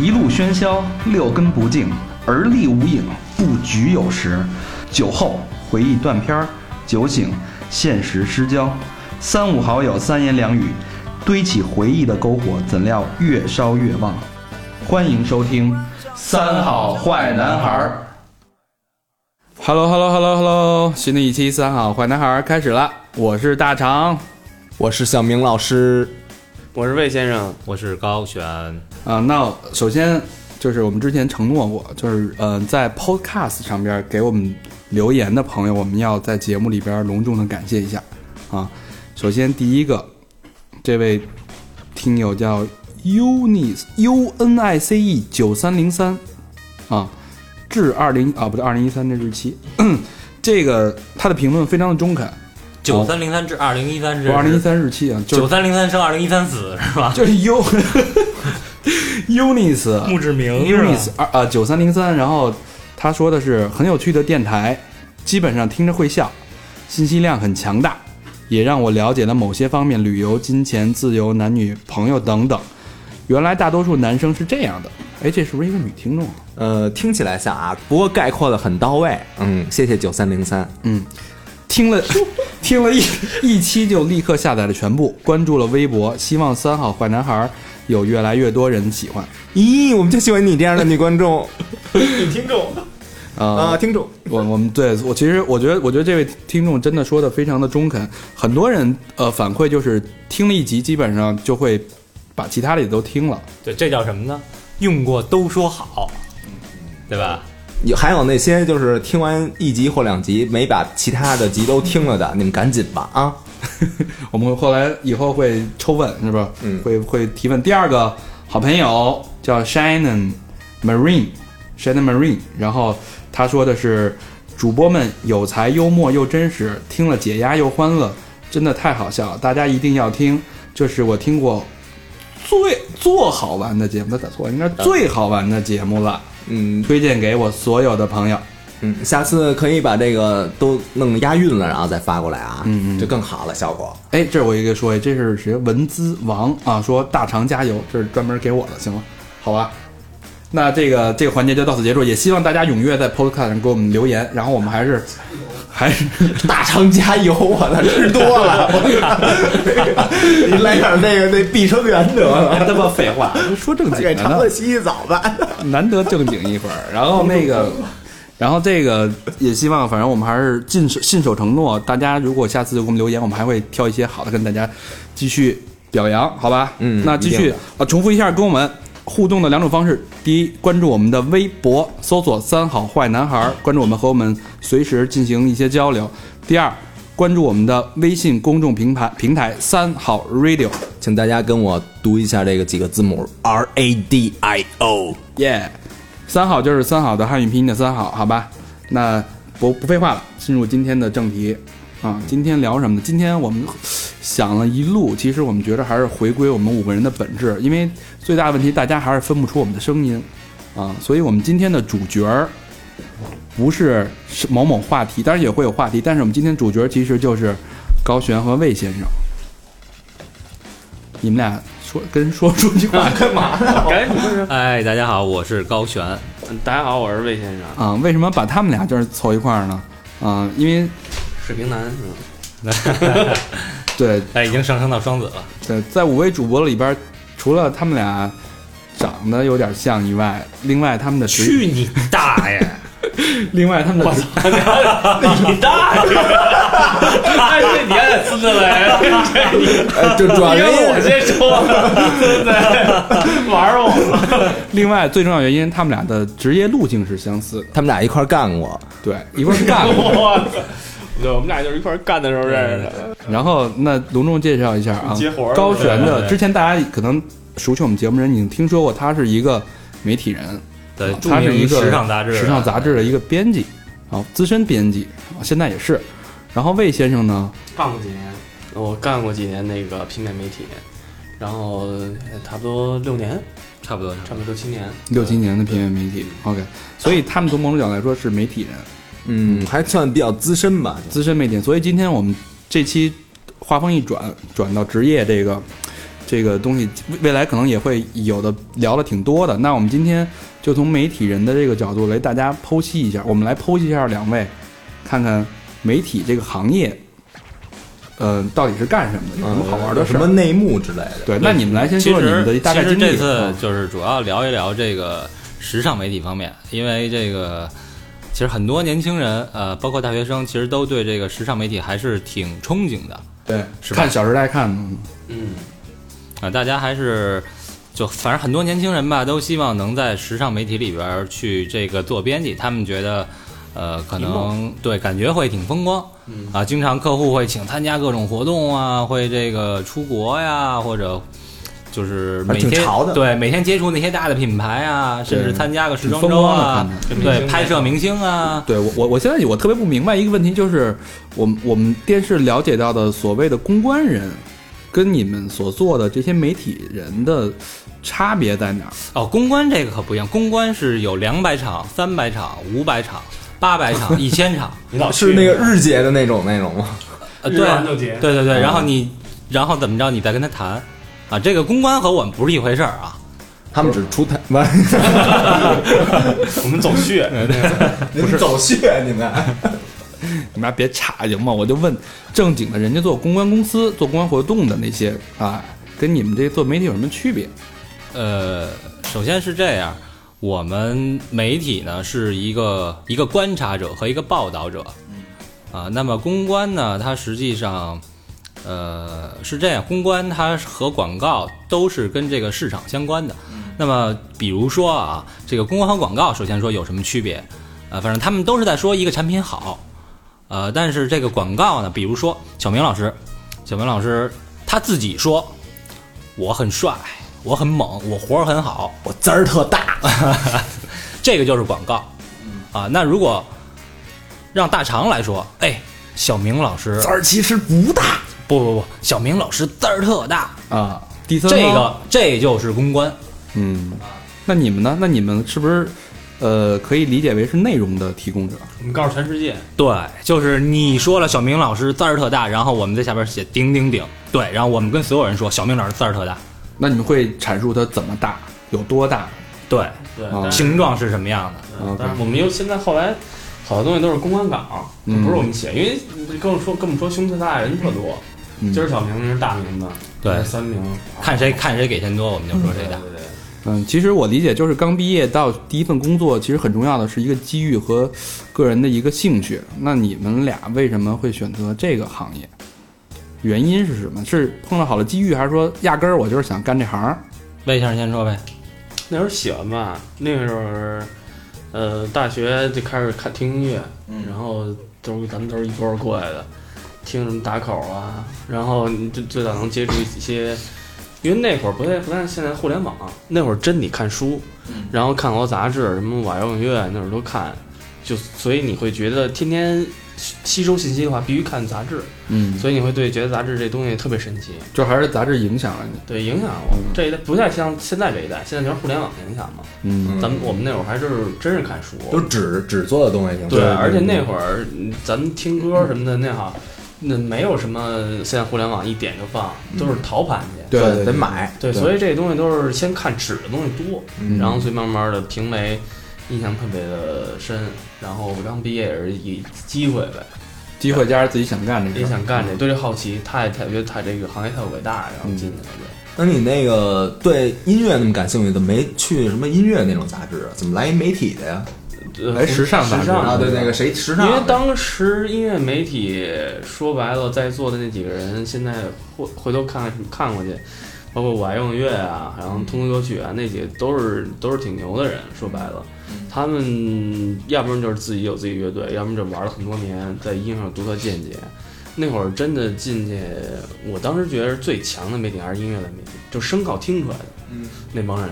一路喧嚣，六根不净，而立无影，不局有时。酒后回忆断片儿，酒醒现实失焦。三五好友三言两语，堆起回忆的篝火，怎料越烧越旺。欢迎收听《三好坏男孩儿》。Hello Hello Hello Hello，新的一期《三好坏男孩》开始了，我是大长我是小明老师，我是魏先生，我是高璇，啊。那首先就是我们之前承诺过，就是呃，在 Podcast 上边给我们留言的朋友，我们要在节目里边隆重的感谢一下啊。首先第一个，这位听友叫 Unice U N I C E 九三零三啊，至二零啊不对，二零一三这日期，这个他的评论非常的中肯。九三零三至二零一三是二零一三日期啊，就是九三零三生二零一三死是吧？就是 U Unis 墓志铭 Unis 二呃九三零三，然后他说的是很有趣的电台，基本上听着会笑，信息量很强大，也让我了解了某些方面，旅游、金钱、自由、男女朋友等等。原来大多数男生是这样的，哎，这是不是一个女听众啊？呃，听起来像啊，不过概括的很到位。嗯，谢谢九三零三。嗯，听了 听了一一期就立刻下载了全部，关注了微博，希望三好坏男孩有越来越多人喜欢。咦，我们就喜欢你这样的女观众、女听众，啊、啊，听众。我我们对我其实我觉得我觉得这位听众真的说的非常的中肯，很多人呃反馈就是听了一集，基本上就会把其他的也都听了。对，这叫什么呢？用过都说好，对吧？有还有那些就是听完一集或两集没把其他的集都听了的，你们赶紧吧啊！我们后来以后会抽问是吧？嗯会会提问。第二个好朋友叫 Shannon Marine，Shannon Marine，然后他说的是主播们有才、幽默又真实，听了解压又欢乐，真的太好笑了，大家一定要听。这是我听过最做好玩的节目，他打错了，应该是最好玩的节目了，嗯推荐给我所有的朋友。嗯，下次可以把这个都弄押韵了，然后再发过来啊，嗯嗯就更好了效果。哎，这我一个说，这是谁？文资王啊，说大肠加油，这是专门给我的，行吗？好吧，那这个这个环节就到此结束，也希望大家踊跃在 Podcast 上给我们留言，然后我们还是还是大肠加油，我的，吃多了，你来点那个那碧生源得了，别他妈废话，说正经的呢肠子，洗洗澡吧。难得正经一会儿。然后那个，然后这个也希望，反正我们还是尽守信守承诺。大家如果下次给我们留言，我们还会挑一些好的跟大家继续表扬，好吧？嗯那继续啊，重复一下跟我们互动的两种方式：第一，关注我们的微博，搜索“三好坏男孩”，关注我们和我们随时进行一些交流；第二，关注我们的微信公众平台平台“三好 Radio”。请大家跟我读一下这个几个字母 R A D I O。耶、三好就是三好的汉语拼音的三好，好吧？那不不废话了，进入今天的正题啊。今天聊什么呢？今天我们想了一路，其实我们觉得还是回归我们五个人的本质，因为最大的问题大家还是分不出我们的声音啊，所以我们今天的主角儿不是是某某话题，当然也会有话题，但是我们今天主角其实就是高璇和魏先生。你们俩说跟说出句话 干嘛呢？赶紧说说。哎，大家好，我是高璇。大家好，我是魏先生，啊，为什么把他们俩就是凑一块儿呢？啊，因为水瓶男是吧？对 哎，已经上升到双子了。对，在五位主播里边，除了他们俩长得有点像以外，另外他们的职，去你大爷！另外他们的职你大爷！哎，这你还得孙子来，这你呃，就主要原因我先说，孙子玩我。另外最重要原因，他们俩的职业路径是相似的，他们俩一块干过，对，一块干过。对，我们俩就是一块儿干的时候认识的。然后那隆重介绍一下啊高璇的之前大家可能熟悉我们节目人已经听说过，他是一个媒体人，对，他是一个时尚杂志，时尚杂志的一个编辑，啊，资深编辑，啊现在也是。然后魏先生呢，干过几年，我干过几年那个平面媒体，然后呃差不多六年，差不多。差不多六七年。六七年的平面媒体，OK，所以他们从某种角度来说是媒体人，嗯，还算比较资深吧。资深媒体人。所以今天我们这期画风一转，转到职业这个这个东西未未来可能也会有的聊的挺多的。那我们今天就从媒体人的这个角度来大家剖析一下，我们来剖析一下两位，看看媒体这个行业，呃，到底是干什么的，有什么好玩的？什么内幕之类的。对，那你们来先说说你们的大概经历。其实这次嗯就是主要聊一聊这个时尚媒体方面，因为这个其实很多年轻人，呃，包括大学生，其实都对这个时尚媒体还是挺憧憬的。对，是吧？看《小时代》看。的，嗯，啊、大家还是。就反正很多年轻人吧，都希望能在时尚媒体里边儿去这个做编辑，他们觉得，呃，可能对感觉会挺风光，嗯。啊，经常客户会请参加各种活动啊，会这个出国呀，或者就是每天潮的对每天接触那些大的品牌啊，甚至参加个时装周啊对拍摄明星啊，对我我我现在我特别不明白一个问题，就是我们我们电视了解到的所谓的公关人，跟你们所做的这些媒体人的差别在哪儿？哦，公关这个可不一样，公关是有两百场、三百场、五百场、八百场、一千场，你老是那个日结的那种那种吗？呃，日对完就结对对对，嗯然后你然后怎么着，你再跟他谈，啊，这个公关和我们不是一回事儿啊。他们只出台，不 我们走穴，不是 走穴，你们 你们俩别岔行吗？我就问正经的，人家做公关公司、做公关活动的那些啊，跟你们这做媒体有什么区别？呃，首先是这样，我们媒体呢是一个一个观察者和一个报道者，啊，那么公关呢，它实际上，呃，是这样，公关它和广告都是跟这个市场相关的。那么比如说啊，这个公关和广告，首先说有什么区别？啊，反正他们都是在说一个产品好，呃，但是这个广告呢，比如说小明老师，小明老师他自己说我很帅，我很猛，我活儿很好，我滋儿特大，这个就是广告啊。那如果让大肠来说，哎，小明老师滋儿其实不大。不不不，小明老师字儿特大，啊，第三这个这就是公关。嗯，那你们呢？那你们是不是呃可以理解为是内容的提供者？我们告诉全世界，对，就是你说了小明老师字儿特大，然后我们在下边写顶顶顶，对，然后我们跟所有人说小明老师字儿特大，那你们会阐述它怎么大，有多大？对，形状是什么样的？嗯但是我们又现在后来好多东西都是公关稿，嗯不是我们写，因为跟我说跟我们说胸特大的人特多，嗯今儿小明是大名的，对三名，看谁看谁给钱多，我们就说谁大。对对对，嗯，其实我理解就是刚毕业到第一份工作，其实很重要的是一个机遇和个人的一个兴趣。那你们俩为什么会选择这个行业？原因是什么？是碰到好的机遇，还是说压根儿我就是想干这行？魏先生先说呗。那时候喜欢吧，那个时候，呃，大学就开始看听音乐，然后都是咱们都是一波儿过来的，听什么打口啊，然后你就最早能接触一些，因为那会儿不太不像现在互联网，那会儿真你看书，然后看好多杂志，什么网摇滚乐那会儿都看，就所以你会觉得天天吸吸收信息的话，必须看杂志，嗯，所以你会对觉得杂志这东西特别神奇，就还是杂志影响了你。对影响我这一代不太像现在这一代，现在全是互联网影响嘛。嗯。咱们我们那会儿还是真是看书，都纸纸做的东西挺对，而且那会儿嗯咱们听歌什么的那好，那没有什么现在互联网一点就放，都是淘盘去。对对得买。对，所以这东西都是先看纸的东西多，嗯然后所以慢慢的评媒印象特别的深。然后我刚毕业也是一机会呗，机会加上自己想干这也想干这，对这好奇，太太觉得太这个行业太伟大，然后进去了。那你那个对音乐那么感兴趣，怎么没去什么音乐那种杂志啊？怎么来一媒体的呀？来时尚时尚啊，对，那个谁时尚？因为当时音乐媒体说白了，在座的那几个人，现在回回头看看过去，包括我爱用乐啊，然后通俗歌曲啊，那几个都是都是挺牛的人。说白了，他们要不然就是自己有自己乐队，要不然就玩了很多年，在音乐上有独特见解。那会儿真的进去，我当时觉得最强的媒体还是音乐的媒体，就声靠听出来的，嗯，那帮人。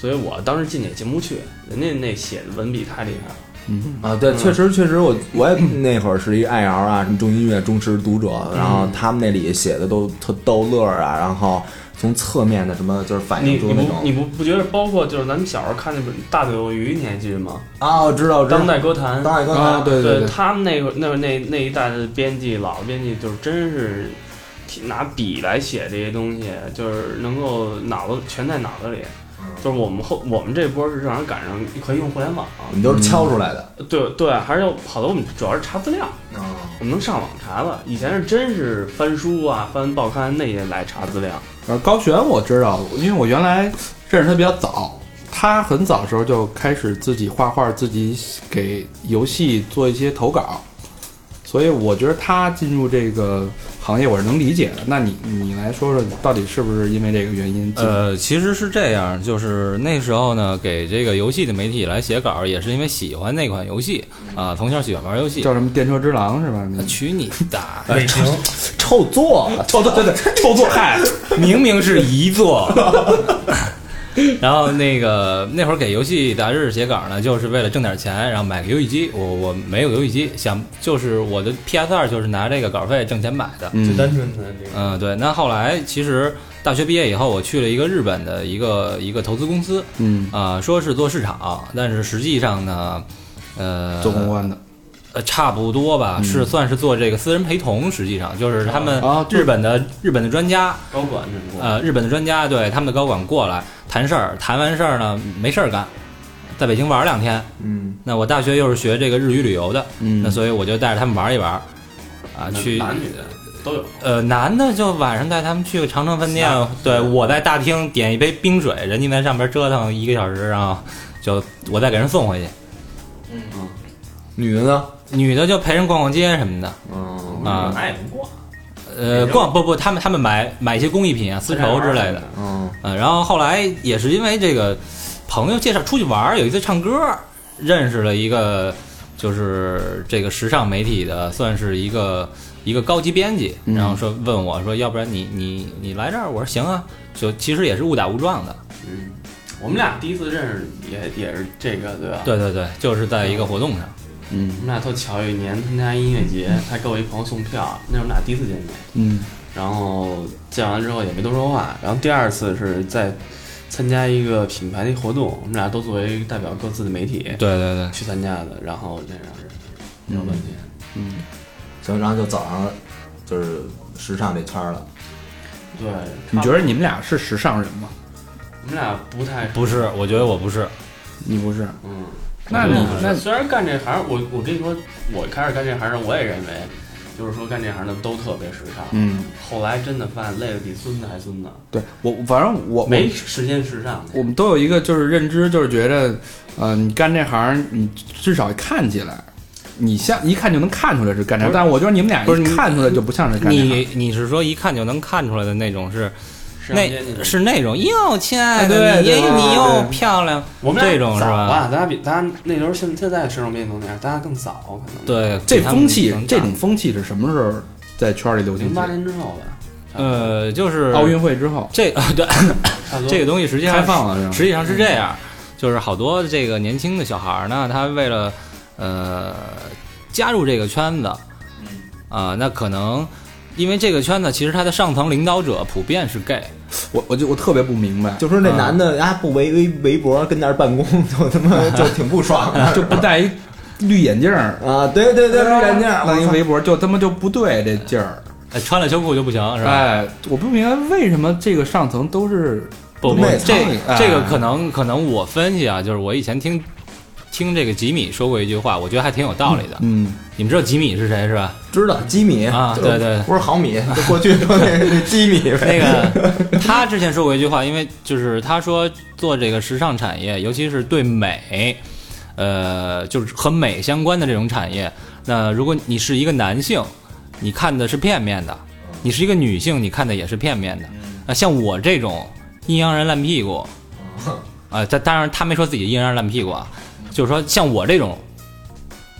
所以我当时进去也进不去，人家那写的文笔太厉害了。嗯，啊，对，确实确实我，我也那会儿是一爱 L 啊，什么重音乐忠实读者，然后他们那里写的都特逗乐儿啊，然后从侧面的什么就是反你你映出那种不你不不觉得包括就是咱们小时候看那本《大嘴鳄鱼》，你还记得吗？啊，我知道，知道。当代歌坛，当代歌坛，啊，对对，他们那个那那那一代的编辑，老的编辑就是真是拿笔来写这些东西，就是能够脑子全在脑子里。就是我们后我们这波是正好赶上可以用互联网，你们都是敲出来的。对对，还是有好多我们主要是查资料，我们能上网查了。以前是真是翻书啊、翻报刊那些来查资料。呃，高璇我知道，因为我原来认识他比较早，他很早时候就开始自己画画，自己给游戏做一些投稿，所以我觉得他进入这个行业我是能理解的。那你你来说说，到底是不是因为这个原因？呃，其实是这样，就是那时候呢，给这个游戏的媒体来写稿，也是因为喜欢那款游戏啊，从小喜欢玩游戏。叫什么《电车之狼》是吧？你娶你的！哎臭臭作，臭座，对对，臭座，嗨，明明是遗作。然后那个那会儿给游戏杂志写稿呢，就是为了挣点钱，然后买个游戏机。我我没有游戏机，想就是我的 PS 二就是拿这个稿费挣钱买的。最单纯的这个，嗯，对。那后来其实大学毕业以后，我去了一个日本的一个一个投资公司，嗯，啊、说是做市场，但是实际上呢，呃，做公关的，呃，差不多吧，是算是做这个私人陪同，实际上就是他们日本的日本的专家，高管。呃，日本的专家对他们的高管过来谈事儿，谈完事儿呢没事儿干，在北京玩两天。嗯，那我大学又是学这个日语旅游的，嗯那所以我就带着他们玩一玩，啊，去男女的都有。呃男的就晚上带他们去个长城饭店，对我在大厅点一杯冰水，人家在上边折腾一个小时，然后就我再给人送回去。嗯女的呢？女的就陪人逛逛街什么的，嗯啊。那也不逛。呃，逛不不，他们他们买买一些工艺品啊，丝绸之类的，嗯。嗯，然后后来也是因为这个朋友介绍出去玩儿，有一次唱歌，认识了一个就是这个时尚媒体的，算是一个一个高级编辑，嗯。然后说问我说，要不然你你你来这儿，我说行啊，就其实也是误打误撞的，嗯，我们俩第一次认识也也是这个，对吧？对对对，就是在一个活动上，嗯我们俩特巧，有一年参加音乐节，他给我一朋友送票，那是我们俩第一次见面。嗯然后见完之后也没多说话。然后第二次是在参加一个品牌的活动，我们俩都作为代表各自的媒体对对对，去参加的，然后这样认识，聊半天。嗯，行，然后就走上就是时尚这圈儿了。对，你觉得你们俩是时尚人吗？我们俩不太不是，我觉得我不是，你不是？嗯，那你那虽然干这行，我我跟你说，我开始干这行时，我也认为，就是说干这行的都特别时尚。嗯，后来真的发现累得比孙子还孙子，对我反正我我没时间时尚。我们都有一个就是认知，就是觉得，呃，你干这行，你至少看起来，你像一看就能看出来是干这行。但我觉得你们俩不是看出来就不像是干这行。你你是说一看就能看出来的那种是那是那种哟，亲爱的，你你又漂亮，我们这种是早吧？啊，咱俩比咱俩那时候现现在时尚变动那样，咱俩更早可能。对，这风气，这种风气是什么时候在圈里流行？零八年之后吧。呃，就是奥运会之后这啊 对。这个东西实际上开放了？实际上是这样，就是好多这个年轻的小孩儿呢，他为了呃加入这个圈子，啊、那可能因为这个圈子其实它的上层领导者普遍是 gay，我我就我特别不明白，就说那男的啊不围围围脖跟那儿办公，就他妈 就挺不爽的就不戴一绿眼镜儿，啊！对对对，绿眼镜儿，弄一围脖，就他妈就不对这劲儿。哎穿了秋裤就不行是吧？哎，我不明白为什么这个上层都是不不，这哎这个可能可能我分析啊，就是我以前听听这个吉米说过一句话，我觉得还挺有道理的。嗯你们知道吉米是谁是吧？知道吉米啊对对不是毫米，就过去说那那吉米 那。个他之前说过一句话，因为就是他说做这个时尚产业，尤其是对美，呃，就是和美相关的这种产业，那如果你是一个男性，你看的是片面的；你是一个女性，你看的也是片面的。那像我这种阴阳人烂屁股，啊，他当然他没说自己阴阳人烂屁股啊，就是说像我这种，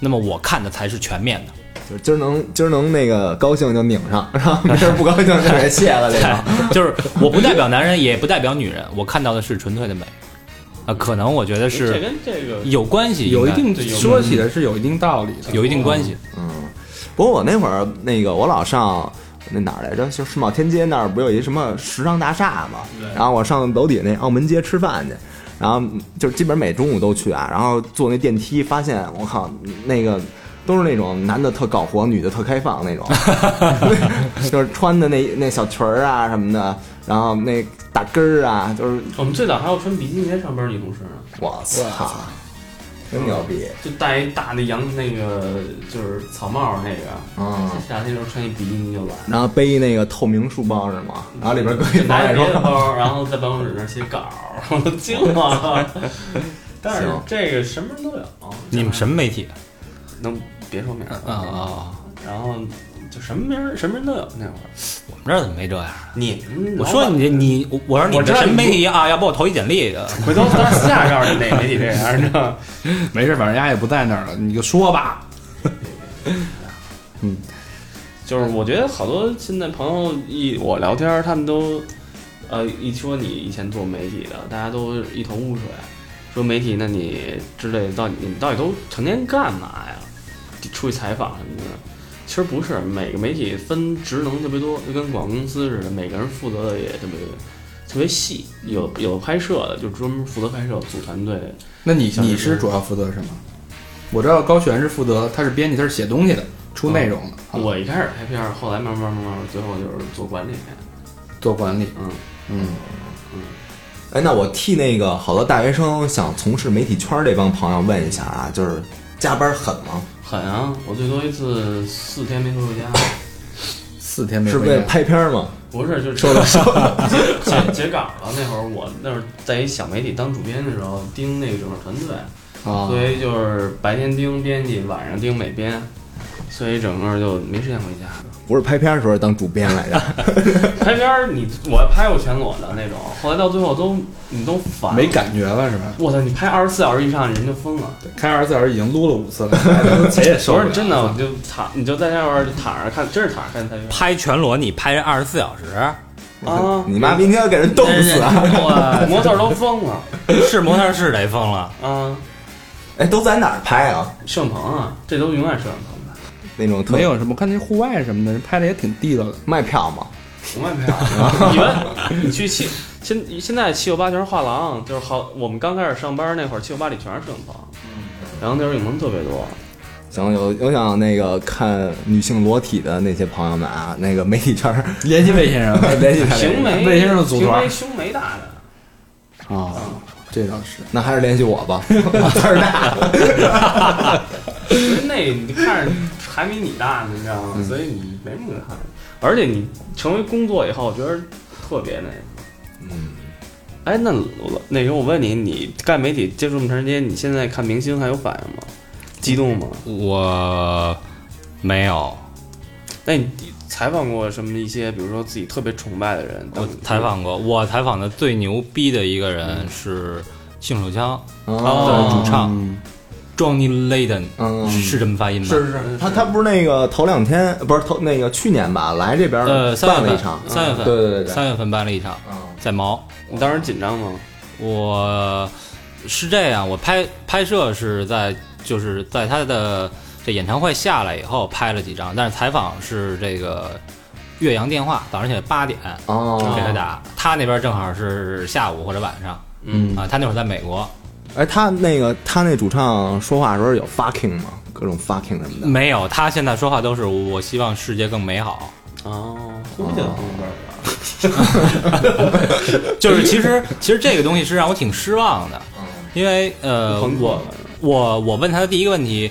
那么我看的才是全面的。就是今儿能今儿能那个高兴就拧上，然后没事儿不高兴就给卸了这种。就是我不代表男人，也不代表女人，我看到的是纯粹的美。啊，可能我觉得这是跟这个有关系，有一定说起来是有一定道理的。有一定关系。嗯，不过我那会儿那个我老上那哪儿来着？就世贸天街那儿不有一什么时尚大厦嘛？然后我上楼底下那澳门街吃饭去，然后就基本每中午都去啊。然后坐那电梯，发现我靠，那个都是那种男的特搞活，女的特开放那种，就是穿的那那小裙儿啊什么的，然后那大跟儿啊，就是我们最早还要穿比基尼上班女同事呢，我操，真牛逼就戴一大的羊那个就是草帽那个，啊！夏天时候穿一比基尼就来。然后背那个透明书包是吗？然后里边搁一拿着保险套。别的包，然后在办公室那儿写稿，我都惊了。但是这个什么人都有，你们什么媒体能别说名儿啊啊？然后就什么人什么人都有那会儿。我们这儿怎么没这样？你我说你你我我说你们什么我知道你媒体啊？要不我投一简历去。回头咱私下告诉你哪媒体这样，你知道？没事，反正丫也不在那儿了，你就说吧。嗯就是我觉得好多现在朋友一我聊天，他们都呃一说你以前做媒体的，大家都一头雾水，说媒体那你之类的，到底你们到底都成天干嘛呀？出去采访什么的。其实不是，每个媒体分职能特别多，就跟广告公司似的，每个人负责的也特别特别细，有有拍摄的，就专门负责拍摄，组团队。那你你是主要负责什么？我知道高璇是负责，他是编辑，他是写东西的，出内容的，啊我一开始拍片儿，后来慢慢慢慢，最后就是做管理。做管理。嗯，嗯嗯，哎，那我替那个好多大学生想从事媒体圈儿这帮朋友问一下啊，就是加班狠吗？狠啊！我最多一次四天没回过家。四天没回家。是为了拍片儿吗？不是，就是说了收截截稿了。那会儿我那会儿在一小媒体当主编的时候，盯那个整个团队，啊，所以就是白天盯编辑，晚上盯美编，所以整个就没时间回家。不是拍片儿的时候当主编来着。拍片儿你我拍过全裸的那种，后来到最后都你都烦了没。感觉了是吧？我操！你拍二十四小时以上，人就疯了。开二十四小时已经撸了五次了，谁也受不了。不是真的，我就躺，你就在那块儿躺着看，真是躺着看拍片拍全裸你拍二十四小时，啊！你妈明天要给人冻死啊！我模特儿都疯了 是模特是得疯了。啊！哎，都在哪儿拍啊？摄影棚啊，这都永远摄影棚的，那种特没有什么，我看那户外什么的，人拍的也挺地道的。卖票吗？不卖票。你们你去七现现在七九八全是画廊，就是好，我们刚开始上班那会儿，七九八里全是摄影棚，然后那会儿影棚特别多。行，有有想那个看女性裸体的那些朋友们啊，那个媒体圈儿 联系魏先生联系他平眉魏先生的组团平眉胸没大的，啊，这倒是。那还是联系我吧，我字儿大。那你看着还没你大呢，你知道吗？所以你没什么可看的。而且你成为工作以后，我觉得特别那个。嗯，哎，那那时候我问你，你干媒体接触这么长时间，你现在看明星还有反应吗？激动吗？我没有，那你采访过什么一些，比如说自己特别崇拜的人？我采访过，我采访的最牛逼的一个人是性手枪的哦，主唱嗯 Johnny Layden，嗯，是这么发音吗？是是是，他他不是那个头两天不是头那个去年吧，来这边呃，三月份办了一场，，三月份，对对对对，三月份办了一场，嗯。在毛。你当时紧张吗？我是这样，我拍拍摄是在就是在他的这演唱会下来以后拍了几张，但是采访是这个岳阳电话，早上起来八点哦，给他打，他那边正好是下午或者晚上。嗯。啊，他那会儿在美国，哎，他那个他那主唱说话的时候有 fucking 吗？各种 fucking 什么的。没有，他现在说话都是我希望世界更美好。哦，呼叫就是其实其实这个东西是让我挺失望的，因为呃我我我问他的第一个问题，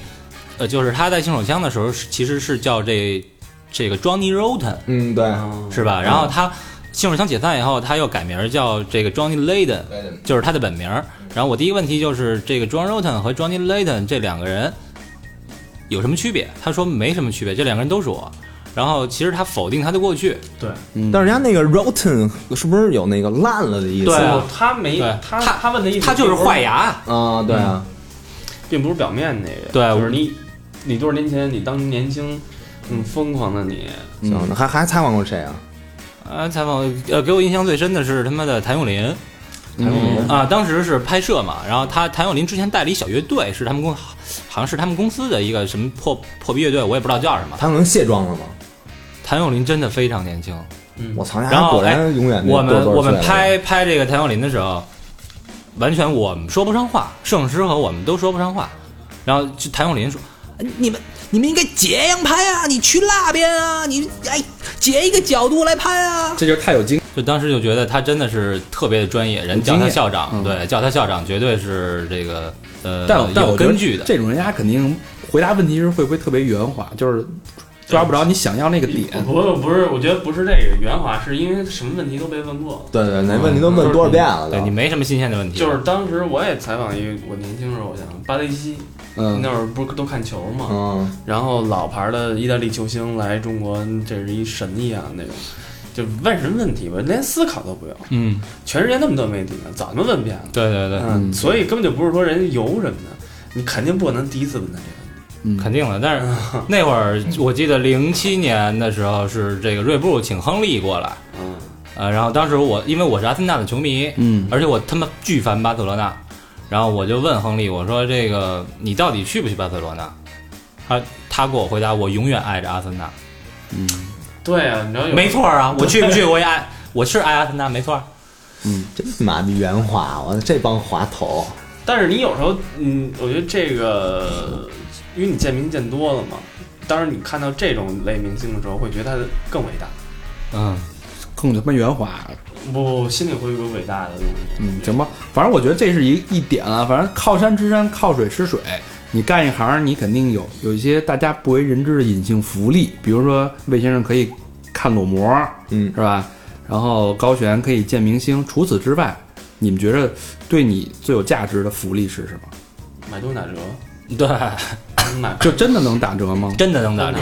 呃就是他在新手枪的时候是其实是叫这这个 Johnny Rotten 嗯，对，是吧？然后他性手枪解散以后，他又改名叫这个 Johnny Layden，就是他的本名。然后我第一个问题就是这个 John Rotten 和 Johnny Layden 这两个人有什么区别？他说没什么区别，这两个人都是我。然后其实他否定他的过去，对，但是人家那个 rotten 是不是有那个烂了的意思？对啊他没他他他问的意思，他就是坏，牙。啊，对啊，并不是表面那个，对就是你你多少年前你当年轻嗯疯狂的你，嗯，还还采访过谁啊？啊，采访呃，给我印象最深的是他妈的谭咏麟谭咏麟啊，当时是拍摄嘛，然后他谭咏麟之前带了一小乐队，是他们公好像是他们公司的一个什么破破逼乐队，我也不知道叫什么。谭咏麟卸妆了吗？谭咏麟真的非常年轻，嗯我操，人然后家果然永我们我们拍拍这个谭咏麟的时候，完全我们说不上话，摄影师和我们都说不上话。然后就谭咏麟说：“哎你们你们应该这样拍啊，你去那边啊，你哎截一个角度来拍啊。这就是太有经，就当时就觉得他真的是特别的专业，人叫他校长，嗯对，叫他校长绝对是这个呃但但有我根据的。这种人家肯定回答问题时会不会特别圆滑，就是抓不着你想要那个点。不是不是，我觉得不是这个圆滑，是因为什么问题都被问过了。对对，那问题都问多少遍了都对你。没什么新鲜的问题，就是当时我也采访一个我年轻时候偶像巴雷西，嗯那会儿不是都看球嘛，嗯，然后老牌的意大利球星来中国，这是一神一样那种，就问什么问题吧，连思考都不用。嗯，全世界那么多媒体呢，早他妈问遍了。对对对，嗯，所以根本就不是说人家油什么的，你肯定不可能第一次问他这个问题。嗯，肯定的。但是那会儿我记得零七年的时候是这个锐步请亨利过来，嗯，呃，然后当时我因为我是阿森纳的球迷，嗯而且我他妈巨烦巴塞罗那，然后我就问亨利，我说这个你到底去不去巴塞罗那？他他给我回答，我永远爱着阿森纳。对啊，你知道有没错啊，我去不去我也爱，我是爱阿森纳，没错。真他妈的圆滑，我这帮滑头。但是你有时候，嗯，我觉得这个，因为你见明见多了嘛，当然你看到这种类明星的时候，会觉得他更伟大。嗯，更他妈圆滑。不，心里会有个伟大的东西。嗯，行吧，反正我觉得这是一一点啊。反正靠山吃山，靠水吃水。你干一行，你肯定有有一些大家不为人知的隐性福利，比如说魏先生可以看裸模，嗯是吧？然后高璇可以见明星。除此之外，你们觉得对你最有价值的福利是什么？买东西打折，对，买就真的能打折吗？真的能打折，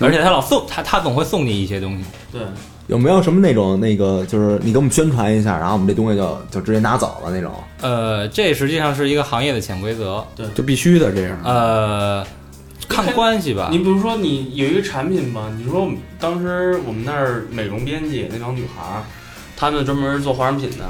而且他老送他他总会送你一些东西。对，有没有什么那种那个，就是你给我们宣传一下，然后我们这东西就就直接拿走了那种？呃，这实际上是一个行业的潜规则。对就必须的这样。呃，看关系吧你。比如说，你有一个产品吧，你说我们当时我们那儿美容编辑那帮女孩儿，她们专门做化妆品的，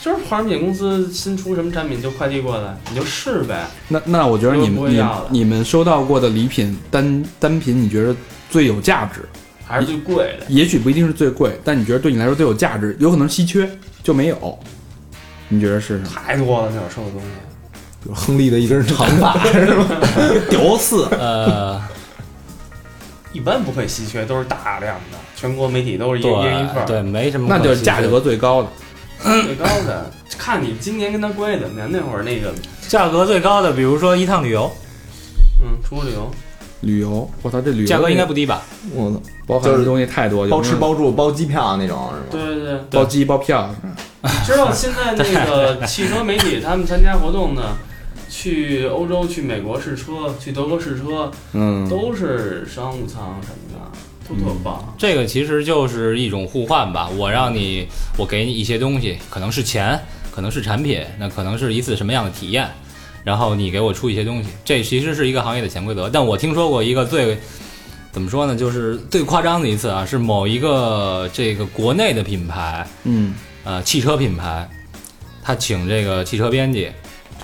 就是化妆品公司新出什么产品就快递过来，你就试呗。那那我觉得你们你们收到过的礼品单单品，你觉得最有价值？还是最贵的。也许不一定是最贵，但你觉得对你来说最有价值，有可能稀缺就没有。你觉得是什么？太多了，那会儿收的东西。比如亨利的一根长发是吗？屌丝，呃，一般不会稀缺，都是大量的，全国媒体都是一人一人一份儿。对对，没什么那。就是价格最高的。最高的，看你今年跟他关系怎么样。那会儿那个，价格最高的，比如说一趟旅游，嗯，出国旅游，旅游，我操，这旅游价格应该不低吧？我操，包含的东西太多，包吃包住包机票那种是吗？对对对。包机包票，知道现在那个 汽车媒体他们参加活动呢，去欧洲、去美国试车、去德国试车，嗯，都是商务舱什么的，都特棒。这个其实就是一种互换吧。我让你，我给你一些东西，可能是钱，可能是产品，那可能是一次什么样的体验，然后你给我出一些东西。这其实是一个行业的潜规则。但我听说过一个最怎么说呢，就是最夸张的一次啊，是某一个这个国内的品牌，嗯，呃，汽车品牌，他请这个汽车编辑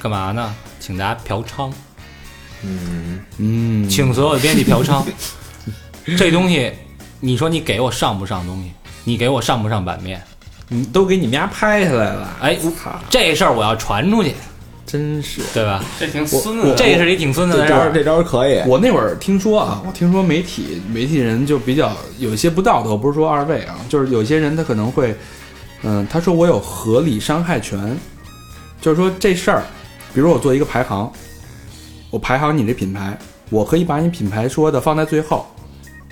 干嘛呢？请大家嫖娼。嗯，嗯，请所有的编辑嫖娼，这东西，你说你给我上不上东西？你给我上不上版面？你都给你们家拍下来了，哎，操，这事儿我要传出去，真是。对吧？这挺孙子的。这是一挺孙子的事儿。这招这招可以。我那会儿听说啊，我听说媒体媒体人就比较有一些不道德，我不是说二位啊，就是有些人他可能会，嗯，他说我有合理伤害权，就是说这事儿，比如我做一个排行，我排行你这品牌，我可以把你品牌说的放在最后，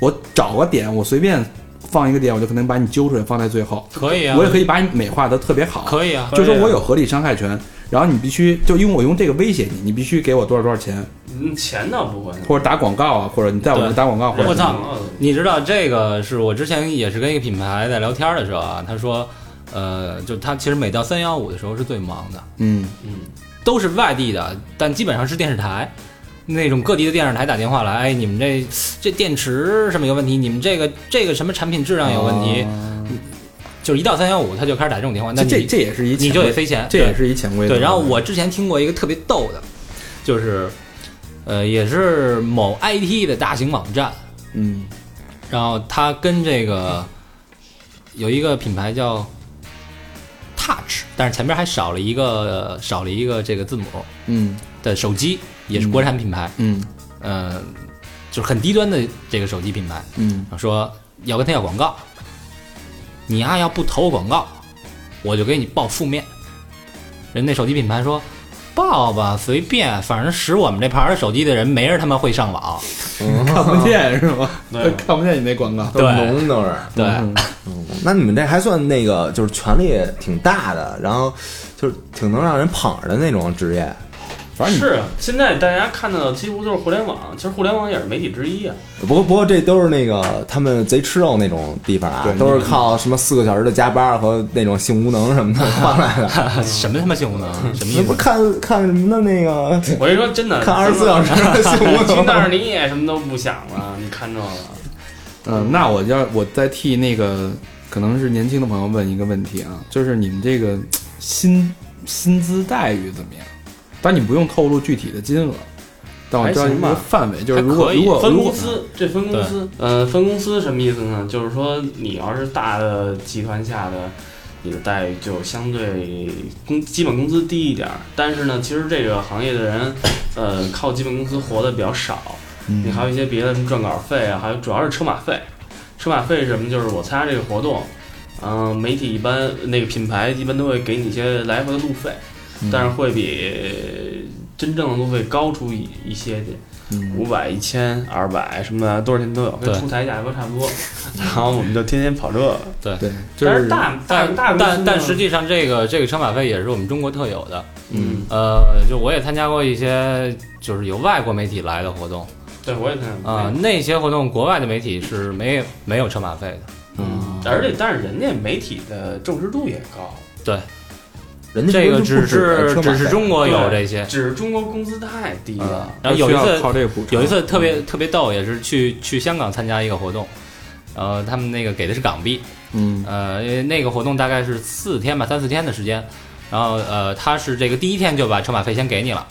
我找个点，我随便放一个点，我就可能把你揪出来放在最后，可以啊，我也可以把你美化的特别好，可以啊，就说我有合理伤害权，然后你必须就因为我用这个威胁你，你必须给我多少多少钱。嗯，钱倒不会。或者打广告啊，或者你在我这对打广告，或者我操嗯你知道这个是我之前也是跟一个品牌在聊天的时候啊，他说，呃，就他其实每到三幺五的时候是最忙的，嗯嗯，都是外地的，但基本上是电视台。那种各地的电视台打电话来，哎，你们这这电池什么有问题？你们这个这个什么产品质量有问题？就是一到三幺五他就开始打这种电话，那这这这也是一你就得飞钱，这也是一潜规则。对，然后我之前听过一个特别逗的，就是，呃，也是某 IT 的大型网站，嗯。然后他跟这个有一个品牌叫 Touch，但是前面还少了一个少了一个这个字母嗯。的手机，也是国产品牌。嗯。呃，就是很低端的这个手机品牌，嗯，说要跟他要广告，你啊、要不投广告，我就给你报负面。人那手机品牌说。报吧，随便，反正使我们这牌儿的手机的人，没人他妈会上网。看不见是吗？对看不见你那广告。都是浓都是。对，嗯那你们这还算那个，就是权力挺大的，然后就是挺能让人捧着的那种职业。反正是啊，现在大家看到的几乎都是互联网，其实互联网也是媒体之一啊。不过不过这都是那个他们贼吃肉那种地方啊，都是靠什么四个小时的加班和那种性无能什么的 换来的。什么他妈性无能？什么看看什么的那个，我跟你说，真的，看二十四小时的性无能但是你也什么都不想了，你看这个，嗯，那我要我再替那个可能是年轻的朋友问一个问题啊，就是你们这个薪薪资待遇怎么样？当然你不用透露具体的金额，但我知道一个范围，就是如果还可以分如果分公司，这分公司，呃，分公司什么意思呢？就是说，你要是大的集团下的，你的待遇就相对工基本工资低一点儿。但是呢，其实这个行业的人，呃，靠基本工资活的比较少。嗯你还有一些别的什么撰稿费啊，还有主要是车马费。车马费是什么？就是我参加这个活动，嗯、媒体一般那个品牌一般都会给你一些来回的路费，嗯但是会比真正的路费高出一一些去。嗯。五百、一千、二百什么的，多少钱都有，跟出台价格差不多。然后我们就天天跑这个，对，就但是是大大但大但但实际上，这个这个车马费也是我们中国特有的。嗯，呃，就我也参加过一些就是有外国媒体来的活动对我也参加啊、那些活动国外的媒体是没有没有车马费的。嗯，而且但是人家媒体的重视度也高，对，人家这个只是只是中国有这些。只是中国工资太低了。然后有一次靠这个有一次特别特别逗，也是去去香港参加一个活动，然后他们那个给的是港币，嗯呃，因为那个活动大概是四天吧，三四天的时间，然后呃，他是这个第一天就把车马费先给你了，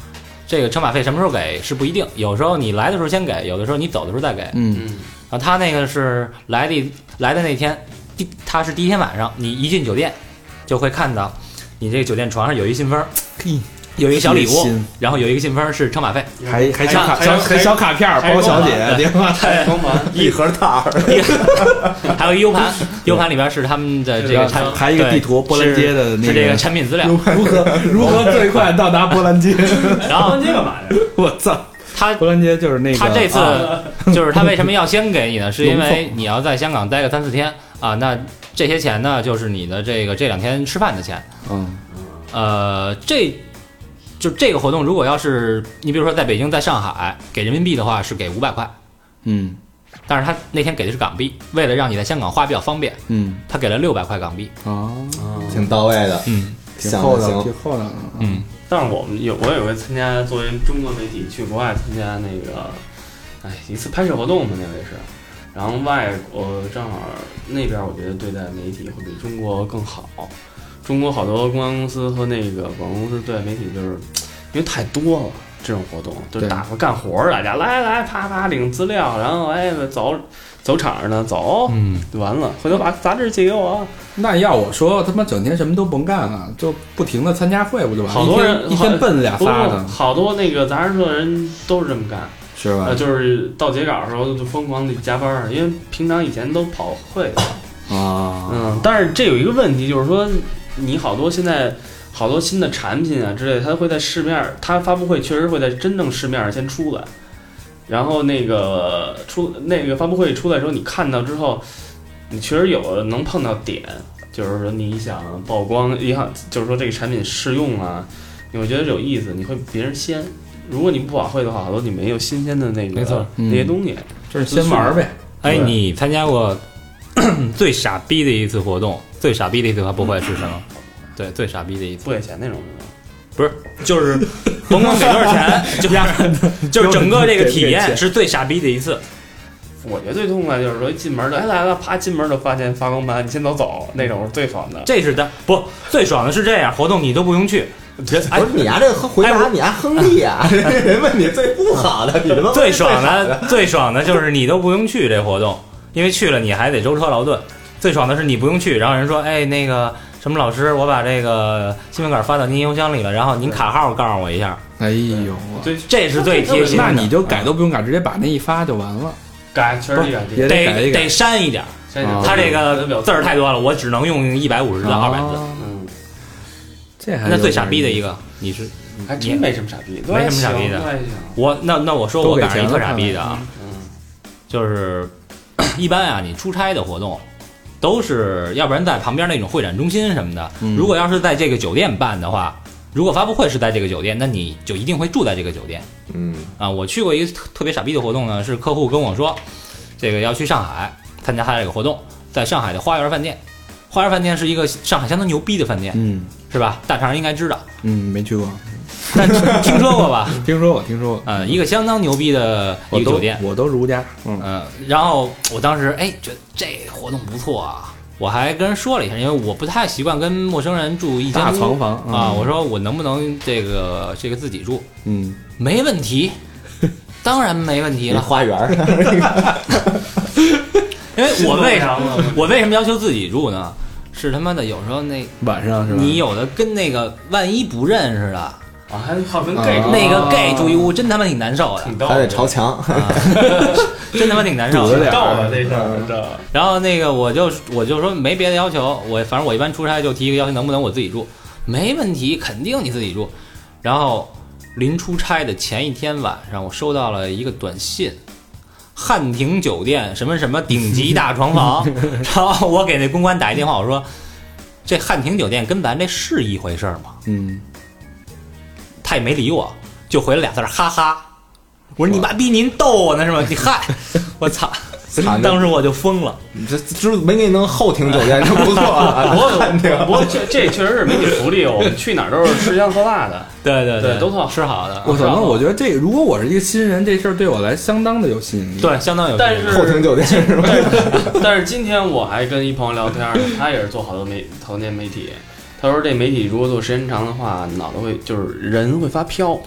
这个车马费什么时候给是不一定，有时候你来的时候先给，有的时候你走的时候再给。嗯嗯，然后他那个是来的来的那天，第他是第一天晚上，你一进酒店就会看到你这个酒店床上有一信封，嘿，有一个小礼物，然后有一个信封是车马费，还还小卡还还小还小卡片包小姐还电话，太光盘，一盒套儿，还有一 U 盘，U 盘里边是他们的这个产，还有一个地图波兰街的那是是这个个产品资料，如何 如何最快到达波兰街？然后这干嘛呀？我操，他波兰街就是那个他这次啊。就是他为什么要先给你呢？是因为你要在香港待个三四天啊，那这些钱呢，就是你的这个这两天吃饭的钱。嗯呃，这就这个活动，如果要是你比如说在北京、在上海给人民币的话，是给五百块，嗯但是他那天给的是港币，为了让你在香港花比较方便，嗯他给了六百块港币。哦，挺到位的，嗯挺厚的，挺。厚的。嗯，但是我们有我有回参加作为中国媒体去国外参加那个，哎，一次拍摄活动嘛，那回是。然后外国正好那边，我觉得对待媒体会比中国更好。中国好多公关公司和那个广告公司对待媒体，就是因为太多了这种活动，就是对打发干活儿，大家来来啪啪领资料，然后哎走走场上呢走，嗯，就完了，回头把杂志寄给我。那要我说，他妈整天什么都甭干了，就不停的参加会不就完了？好多人一天一天奔俩仨的，好多那个杂志社的人都是这么干。是吧呃，？就是到截稿的时候就疯狂的加班儿，因为平常以前都跑会的，啊，嗯，但是这有一个问题，就是说你好多现在好多新的产品啊之类，它会在市面儿，它发布会确实会在真正市面上先出来，然后那个出那个发布会出来的时候，你看到之后，你确实有能碰到点，就是说你想曝光，你想就是说这个产品试用啊，你会觉得有意思，你会比别人先。如果你不晚会的话，好多你没有新鲜的那个没错那些东西。就是先玩呗。哎，你参加过 最傻逼的一次活动，最傻逼的一次发布会是什么？对，最傻逼的一次不给钱那种？不是，就是 甭管给多少钱，就是 就是整个这个体验是最傻逼的一次。我觉得最痛快就是说一进门的，哎来了，啪进门就发现发光盘，你先走走，那种是最爽的。这是的，不最爽的是这样，活动你都不用去，哎不是你丫这回答你丫亨利啊！人 问你最不好的，你他妈最爽的最爽的就是你都不用去这活动，因为去了你还得舟车劳顿。最爽的是你不用去，然后人说，哎，那个什么老师，我把这个新闻稿发到您邮箱里了，然后您卡号告诉我一下，哎呦，这，这是最贴心的。那你就改都不用改，直接把那一发就完了。改确实也得得得删一点，他这个字儿太多了，我只能用一百五十到二百字。这还那最傻逼的一个，你是还真没什么傻逼，没什么傻逼的我那那我说我赶上一特傻逼的啊，嗯，就是一般啊，你出差的活动都是要不然在旁边那种会展中心什么的。嗯如果要是在这个酒店办的话，如果发布会是在这个酒店，那你就一定会住在这个酒店嗯啊。我去过一个特特别傻逼的活动呢，是客户跟我说，这个要去上海参加他这个活动，在上海的花园饭店。花园饭店是一个上海相当牛逼的饭店，嗯是吧？大肠应该知道，嗯，没去过，但 听说过吧？听说过，听说过。呃，一个相当牛逼的一个酒店，我都如家，嗯，嗯，然后我当时哎觉得这活动不错啊，我还跟人说了一下，因为我不太习惯跟陌生人住一间大床房啊，我说我能不能这个这个自己住？嗯，没问题，当然没问题了，花园儿，因为我为什么我为什么要求自己住呢？是他妈的有时候那晚上是吧？你有的跟那个万一不认识的啊，还好跟啊 gay 住那个 gay 住一屋，真他妈挺难受的，挺逗的，还得朝墙。真他妈挺难受的堵着。点逗儿了这事儿，这然后那个我就我就说没别的要求，我反正我一般出差就提一个要求，能不能我自己住？没问题，肯定你自己住。然后临出差的前一天晚上，我收到了一个短信，汉庭酒店什么什么顶级大床房。然后我给那公关打一电话，我说这汉庭酒店跟咱这是一回事儿吗？嗯，他也没理我，就回了俩字儿哈哈。我说你妈逼您逗我呢是吗？你嗨，我操！惨当时我就疯了。这这知没给你弄后庭酒店就不错了。不过看这个不过这这确实是媒体福利，我们去哪儿都是吃香喝辣的。对对对都特好吃好的。我操，那知道我觉得这，如果我是一个新人，这事儿对我来相当的有吸引力。，对，相当有。但是后庭酒店是吧？但是今天我还跟一朋友聊天呢，他也是做好多媒好多年媒体。他说这媒体如果做时间长的话，脑子会就是人会发飘。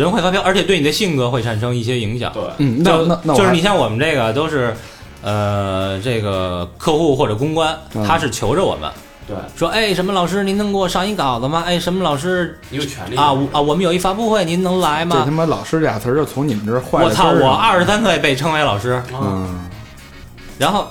人会发飙，而且对你的性格会产生一些影响。对，嗯，那就那那就是你像我们这个都是，呃，这个客户或者公关，嗯他是求着我们对，说，哎，什么老师您能给我上一稿子吗？哎，什么老师你有权利啊我啊，我们有一发布会，您能来吗这他吗？妈老师俩词儿就从你们这儿换我操，我二十三岁被称为老师，啊，嗯，然后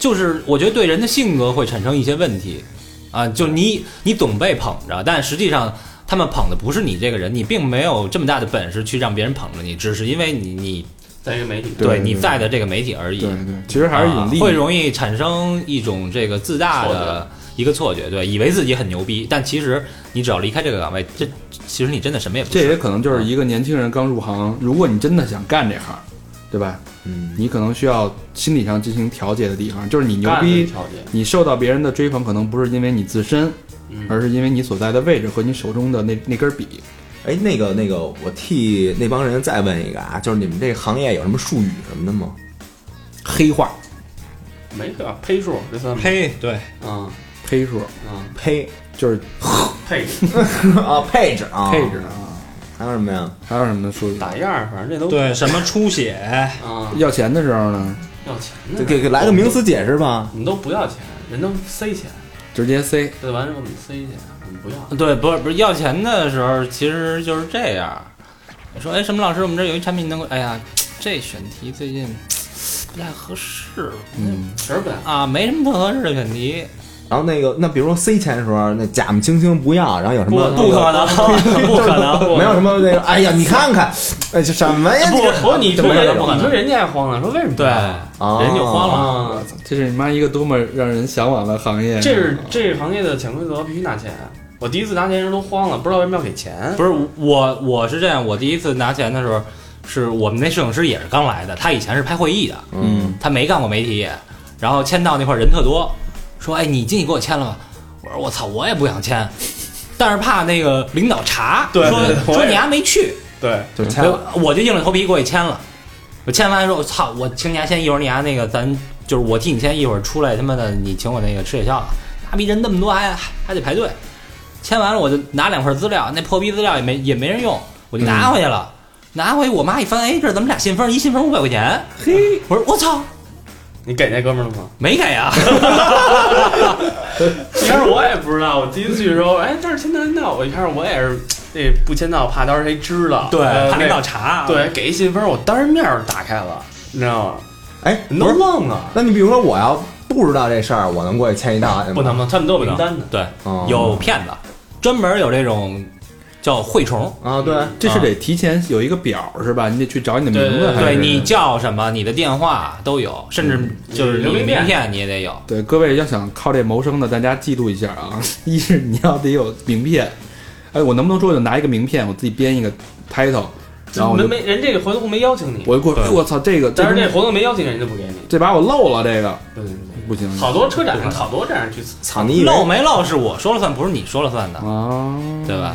就是我觉得对人的性格会产生一些问题啊，就你你总被捧着，但实际上他们捧的不是你这个人，你并没有这么大的本事去让别人捧着你，只是因为你你在一个媒体，对你在的这个媒体而已。对对，其实还是引力啊会容易产生一种这个自大的一个错觉，对，以为自己很牛逼，但其实你只要离开这个岗位，这其实你真的什么也不是。这也可能就是一个年轻人刚入行，如果你真的想干这行，对吧？嗯，你可能需要心理上进行调节的地方，就是你牛逼，你受到别人的追捧，可能不是因为你自身，嗯，而是因为你所在的位置和你手中的那那根笔。哎，那个那个，我替那帮人再问一个啊，就是你们这个行业有什么术语什么的吗？黑话。没个胚数，这算吗？呸，对，嗯胚数嗯，胚就是 配置。啊，配置啊，配置。啊，还有什么呀？还有什么术语？打样儿，反正这都对，什么出血，啊，要钱的时候呢，要钱给呢，给给来个名词解释吧。你们都不要钱，人都塞钱，直接塞。对，完了我们塞去，我们不要。对，不是不是要钱的时候，其实就是这样。说，哎，什么老师，我们这有一产品能够，哎呀，这选题最近不太合适，嗯，确实不太啊，没什么特合适的选题，然后那个，那比如说塞钱的时候，那假模惺惺不要，然后有什么不可能，不可能，没有什么那个，哎呀，你看看，哎，这什么呀？不这不，你说人不可能你说人家还慌了，说为什么对，啊人就慌了。啊？这是你妈一个多么让人向往的行业。这是这个行业的潜规则，必须拿钱。我第一次拿钱时都慌了，不知道为什么要给钱。不是我，我是这样，我第一次拿钱的时候，是我们那摄影师也是刚来的，他以前是拍会议的，嗯，他没干过媒体，然后签到那块儿人特多，说哎你进去给我签了吧，我说我操我也不想签，但是怕那个领导查，对说说你还没去，对，就签了。我就硬着头皮过去签了，我签完说我操我请你还签，一会儿你还那个咱就是我替你签，一会儿出来他妈的你请我那个吃夜宵啊，妈逼人那么多还还得排队，签完了我就拿两份资料，那破逼资料也没也没人用，我就拿回去了。拿回去，我妈一翻，哎，这怎么俩信封？一信封五百块钱。嘿，我说我操，你给那哥们儿了吗？没给啊，一开始我也不知道，我第一次去的时候，哎，这是签到签到，我一开始我也是那不签到，怕到时候谁知道，对，呃怕领导查，对，给一信封，我当着面儿打开了，你知道吗？哎，人都不是，愣啊，那你比如说我要不知道这事儿，我能过去签一到不能不能，他们都有名单的，对，哦有骗子，专门有这种叫蛔虫。啊，对，这是得提前有一个表是吧？你得去找你的名字，对对还是对你叫什么，你的电话都有，甚至就是你留名片你也得有。对各位要想靠这谋生的，大家记录一下啊。一是你要得有名片，哎，我能不能说我就拿一个名片，我自己编一个 title，然后没没人这个活动没邀请你，我就过去，哎我操，这个但是这这活动没邀请人家就不给你，这把我漏了，这个对对对不行，好多车展上好多这样去操，你以为漏没漏是我说了算，不是你说了算的，啊，对吧？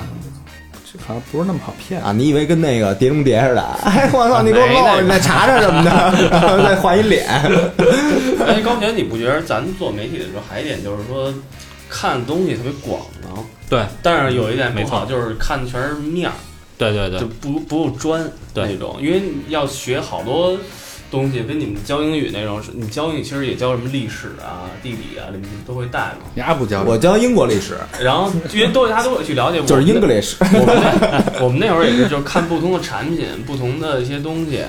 像不是那么好骗啊？你以为跟那个碟中谍似的？哎，我操，你给我没那个漏，你再查查什么的，然 后再换一脸。哎，高姐，你不觉得咱做媒体的时候，还有一点就是说，看东西特别广呢？对，但是有一点不好，没错就是看的全是面儿，对对对就，不不够专那种，因为要学好多东西，跟你们教英语那种，是你教英语其实也教什么历史啊、地理啊，你们都会带嘛。你丫不教我教英国历史，然后因为都大家都会去了解，就是我们那 English。我们那我们那会儿也是，就是看不同的产品、不同的一些东西，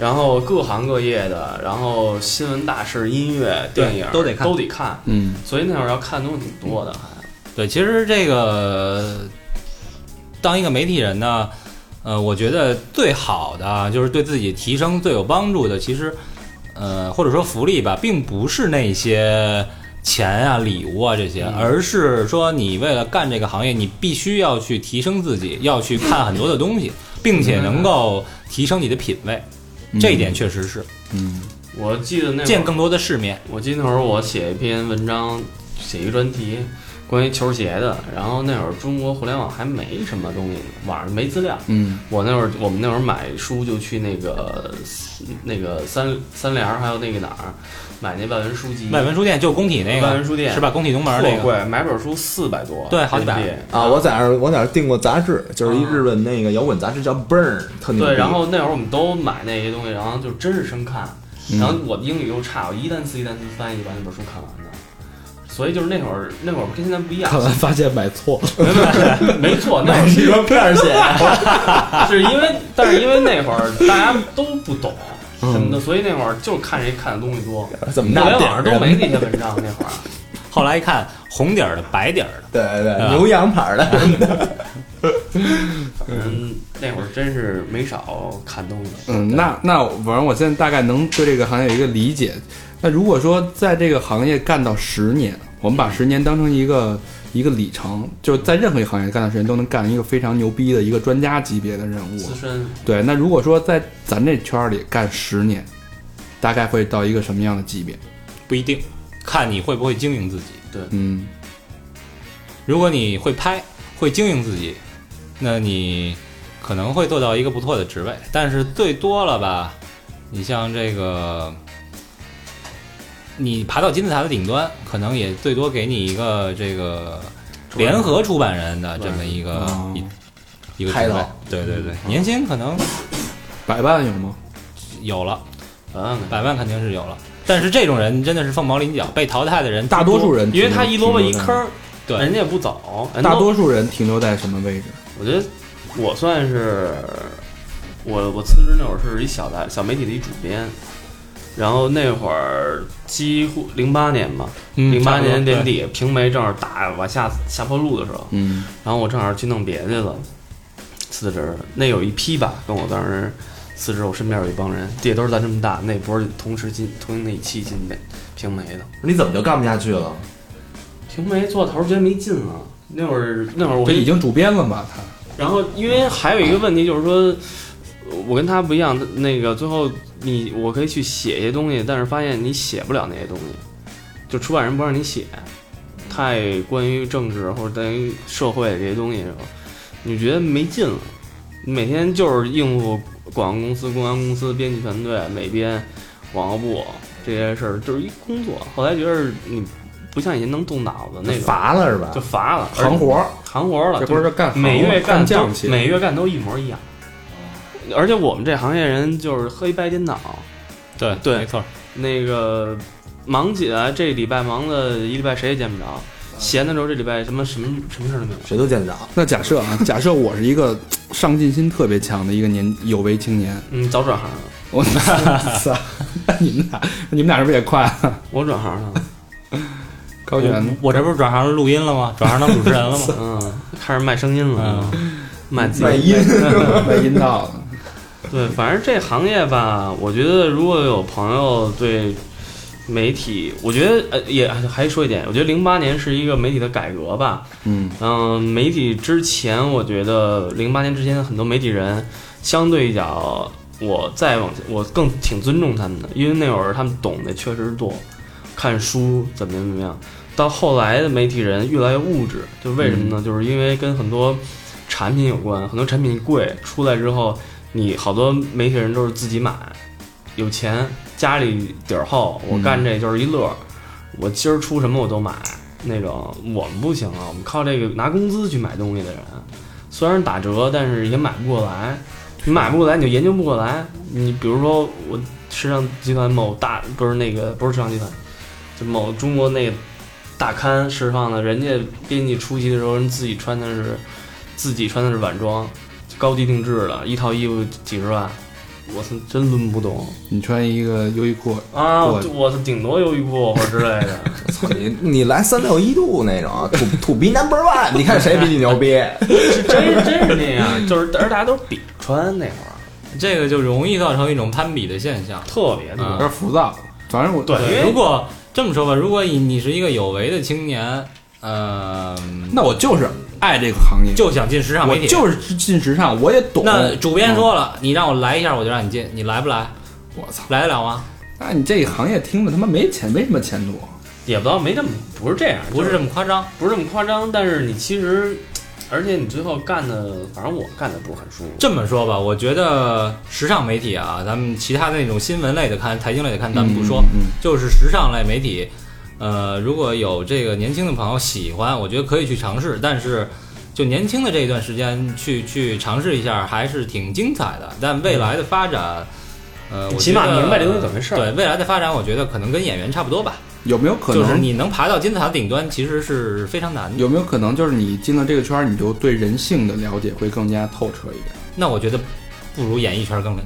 然后各行各业的，然后新闻大事、音乐、电影都得看都得看。嗯，所以那会儿要看的东西挺多的，还对，其实这个当一个媒体人呢，呃，我觉得最好的啊就是对自己提升最有帮助的，其实呃或者说福利吧，并不是那些钱啊、礼物啊这些，嗯而是说你为了干这个行业，你必须要去提升自己，要去看很多的东西，并且能够提升你的品味，这一点确实是嗯我记得那，见更多的世面。我记得那会儿我写一篇文章，写一个专题。关于球鞋的，然后那会儿中国互联网还没什么东西呢，网上没资料。嗯。我那会儿我们那会儿买书就去那个那个三三联儿还有那个哪儿买那外文书籍，外文书店就工体那个外文书店。是吧？工体东门那个，特贵，买本书四百多，对好几百。啊，我在那儿我在那儿订过杂志，就是一日本那个摇滚杂志叫 Burn，特牛逼。对，然后那会儿我们都买那些东西，然后就真是生看，嗯。然后我的英语又差，我一单词一单词翻译把那本书看完。的，所以就是那会儿那会儿跟现在不一样，看完发现买错了，没错，那会儿是一个片儿写，是因为，但是因为那会儿 大家都不懂嗯。什么的，所以那会儿就看谁看的东西多，怎么大互联网上都没那些文章，那会儿。后来一看红底儿的、白底儿的，对对啊对，牛羊牌的。反正那会儿真是没少看东西。嗯，那那反正我现在大概能对这个行业有一个理解。那如果说在这个行业干到十年，我们把十年当成一个一个里程，就是在任何一个行业干的时间都能干一个非常牛逼的一个专家级别的人物。资深对，那如果说在咱这圈儿里干十年，大概会到一个什么样的级别？不一定，看你会不会经营自己。对嗯如果你会拍，会经营自己，那你可能会做到一个不错的职位。但是最多了吧，你像这个，你爬到金字塔的顶端，可能也最多给你一个这个联合出版人的这么一个哦一一个职位。title。对对对，年薪可能百万有吗？有了，嗯，百万肯定是有了。但是这种人真的是凤毛麟角，被淘汰的人大多数人因为他一萝卜一坑儿，对。人家也不走。大多数人停留在什么位置？我觉得我算是我我辞职那会儿是一小的小媒体的一主编，然后那会儿几乎零八年吧，嗯零八年年底平媒正好打往下下坡路的时候，嗯然后我正好去弄别去了，辞职。那有一批吧，跟我当时辞职，我身边有一帮人，也都是咱这么大，那波儿同时进同那一期进的平媒的。你怎么就干不下去了？平媒做头儿觉得没劲了，那会儿那会儿我这已经主编了嘛？他然后，因为还有一个问题就是说，我跟他不一样，那个最后你我可以去写一些东西，但是发现你写不了那些东西，就出版人不让你写，太关于政治或者关于社会这些东西的时候，你觉得没劲了。你每天就是应付广告公司、公关公司、编辑团队、美编、广告部这些事儿，就是一工作。后来觉得你不像以前能动脑子那个，乏了是吧就？乏了，行活儿，行活了，这不是干每月干干将去，都每月干都一模一样。而且我们这行业人就是喝一白颠倒，对对没错，那个忙起来，这礼拜忙的一礼拜谁也见不着，闲的时候这礼拜什么什么什么事儿都没有。谁都见得着。那假设啊，假设我是一个上进心特别强的一个年有为青年，嗯，早转行了，我操，那你们俩你们俩是不是也快啊？我转行了，高璇呢？我这不是转行录音了吗？转行当主持人了吗？嗯，开始卖声音了，卖自己卖音没阴道了。对，反正这行业吧，我觉得如果有朋友对媒体，我觉得呃也还说一点，我觉得零八年是一个媒体的改革吧。嗯嗯，媒体之前，我觉得零八年之前的很多媒体人，相对较我再往前，我更挺尊重他们的，因为那会儿他们懂得确实多，看书怎么怎么样。到后来的媒体人越来越物质，就为什么呢？就是因为跟很多产品有关，很多产品贵，出来之后，你好多媒体人都是自己买，有钱，家里底儿厚，我干这就是一乐儿，我今儿出什么我都买。那种我们不行啊，我们靠这个拿工资去买东西的人，虽然打折，但是也买不过来。你买不过来，你就研究不过来。你比如说，我时尚集团某大不是那个不是时尚集团，就某中国那大刊释放的，人家编辑出席的时候，人自己穿的是自己穿的是晚装，高级定制的，一套衣服几十万，我操，真抡不动你穿一个优衣库，啊！我我操，顶多优衣库或者之类的。你你来三六一度那种 土土逼 number one，你看谁比你牛逼？真真是那样，就是而大家都比着穿那会儿，这个就容易造成一种攀比的现象。特别有点浮躁。反正我对如果这么说吧，如果你你是一个有为的青年，呃，那我就是爱这个行业，就想进时尚媒体，就是进时尚，我也懂。那主编说了，你让我来一下，我就让你进，你来不来？我操，来得了吗？那你这个行业听着他妈没钱，没什么前途。也不知道没这么不是这样，不是这么夸张。不是这么夸张，但是你其实，而且你最后干的，反正我干的不是很舒服。这么说吧，我觉得时尚媒体啊，咱们其他的那种新闻类的看、财经类的看，咱们不说，嗯，就是时尚类媒体，呃，如果有这个年轻的朋友喜欢，我觉得可以去尝试。但是，就年轻的这一段时间去去尝试一下，还是挺精彩的。但未来的发展，呃，我起码明白这东西怎么回事儿对未来的发展，我觉得可能跟演员差不多吧，有没有可能就是你能爬到金字塔顶端，其实是非常难的。有没有可能就是你进了这个圈儿，你就对人性的了解会更加透彻一点？那我觉得不如演艺圈更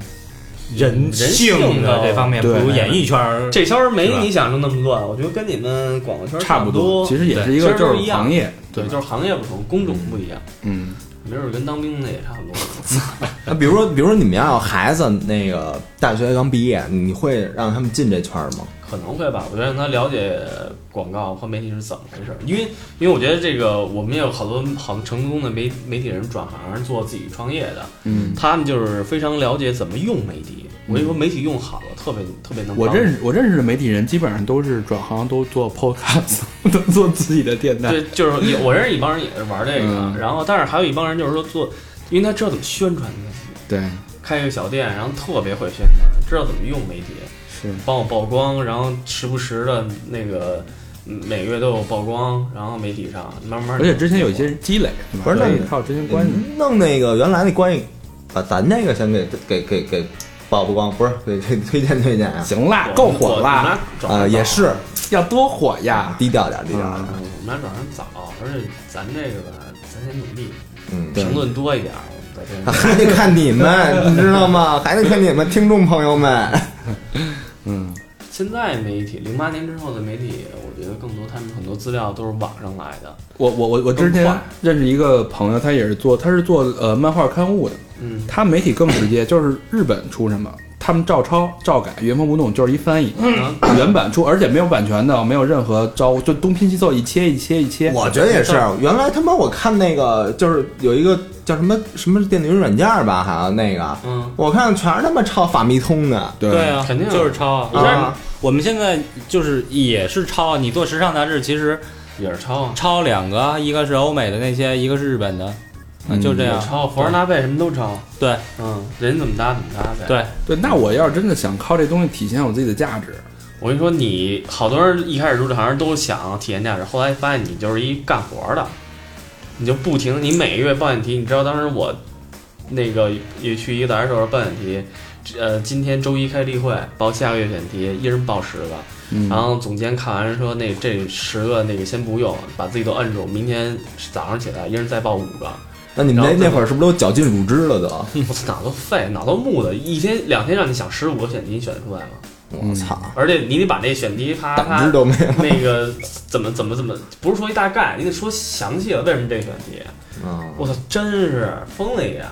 人人性性的的这方面，不如演艺圈这圈儿没你想中那么乱，我觉得跟你们广告圈差不不多。其实也是一个就是行业，对，就是行业不同，工种不一样，嗯，没准跟当兵的也差不多。那比如说，比如说你们要有孩子，那个大学刚毕业，你会让他们进这圈儿吗？可能会吧，我觉得让他了解广告和媒体是怎么回事儿，因为因为我觉得这个我们也有好多很成功的媒媒体人转行做自己创业的，嗯，他们就是非常了解怎么用媒体。我跟你说，媒体用好了，特别特别能。我认识我认识的媒体人基本上都是转行都做 podcast，都做自己的电台。对，就是也我认识一帮人也是玩这个，嗯然后但是还有一帮人就是说做，因为他知道怎么宣传自己，对，开一个小店，然后特别会宣传，知道怎么用媒体，是帮我曝光，然后时不时的那个嗯每个月都有曝光，然后媒体上慢慢，而且之前有一些积累，不是那所以靠之前关系。弄那个原来那关系，把咱这个先给给给给曝曝光，不是给给推荐推荐啊。行啦，够火啦，啊，也是要多火呀！低调点，低调啊点。嗯，我们俩转上早，而且咱这个吧，咱先努力，嗯，评论多一点儿，我们还得看你们，你知道吗？还得看你们听众朋友们。嗯，现在媒体，零八年之后的媒体，我觉得更多他们很多资料都是网上来的。我我我我之前认识一个朋友，他也是做，他是做呃漫画刊物的，嗯，他媒体更直接，就是日本出什么，他们照抄照改，原封不动，就是一翻译，嗯。原版出，而且没有版权的，没有任何招，就东拼西凑，一切一切一切。我觉得也是，原来他妈我看那个就是有一个叫什么什么电子云软件吧，好像那个，嗯，我看全是他妈抄法密通的。对对啊，肯定就是抄啊。啊我们现在就是也是抄啊。你做时尚杂志，其实也是抄啊，抄两个，一个是欧美的那些，一个是日本的，啊嗯就这样。抄，服装搭配什么都抄。对嗯，人怎么搭怎么搭呗。，对，对，那我要是真的想靠这东西体现我自己的价值，我跟你说，你好多人一开始入这行都想体验价值，后来发现你就是一干活的，你就不停，你每个月报选题，你知道当时我那个也去一个杂志社报选题，呃，今天周一开例会，报下个月选题，一人报十个，嗯然后总监看完说那这十个那个先不用，把自己都摁住，明天早上起来一人再报五个。那你们那那会儿是不是都绞尽乳汁了都？我操，脑都废，脑都木的，一天两天让你想十五个选题，你选得出来吗？我操，而且你得把那选题啪胆啪汁都没有。那个怎么怎么怎么，不是说一大概，你得说详细了，为什么这个选题？嗯，我操，真是疯了一样。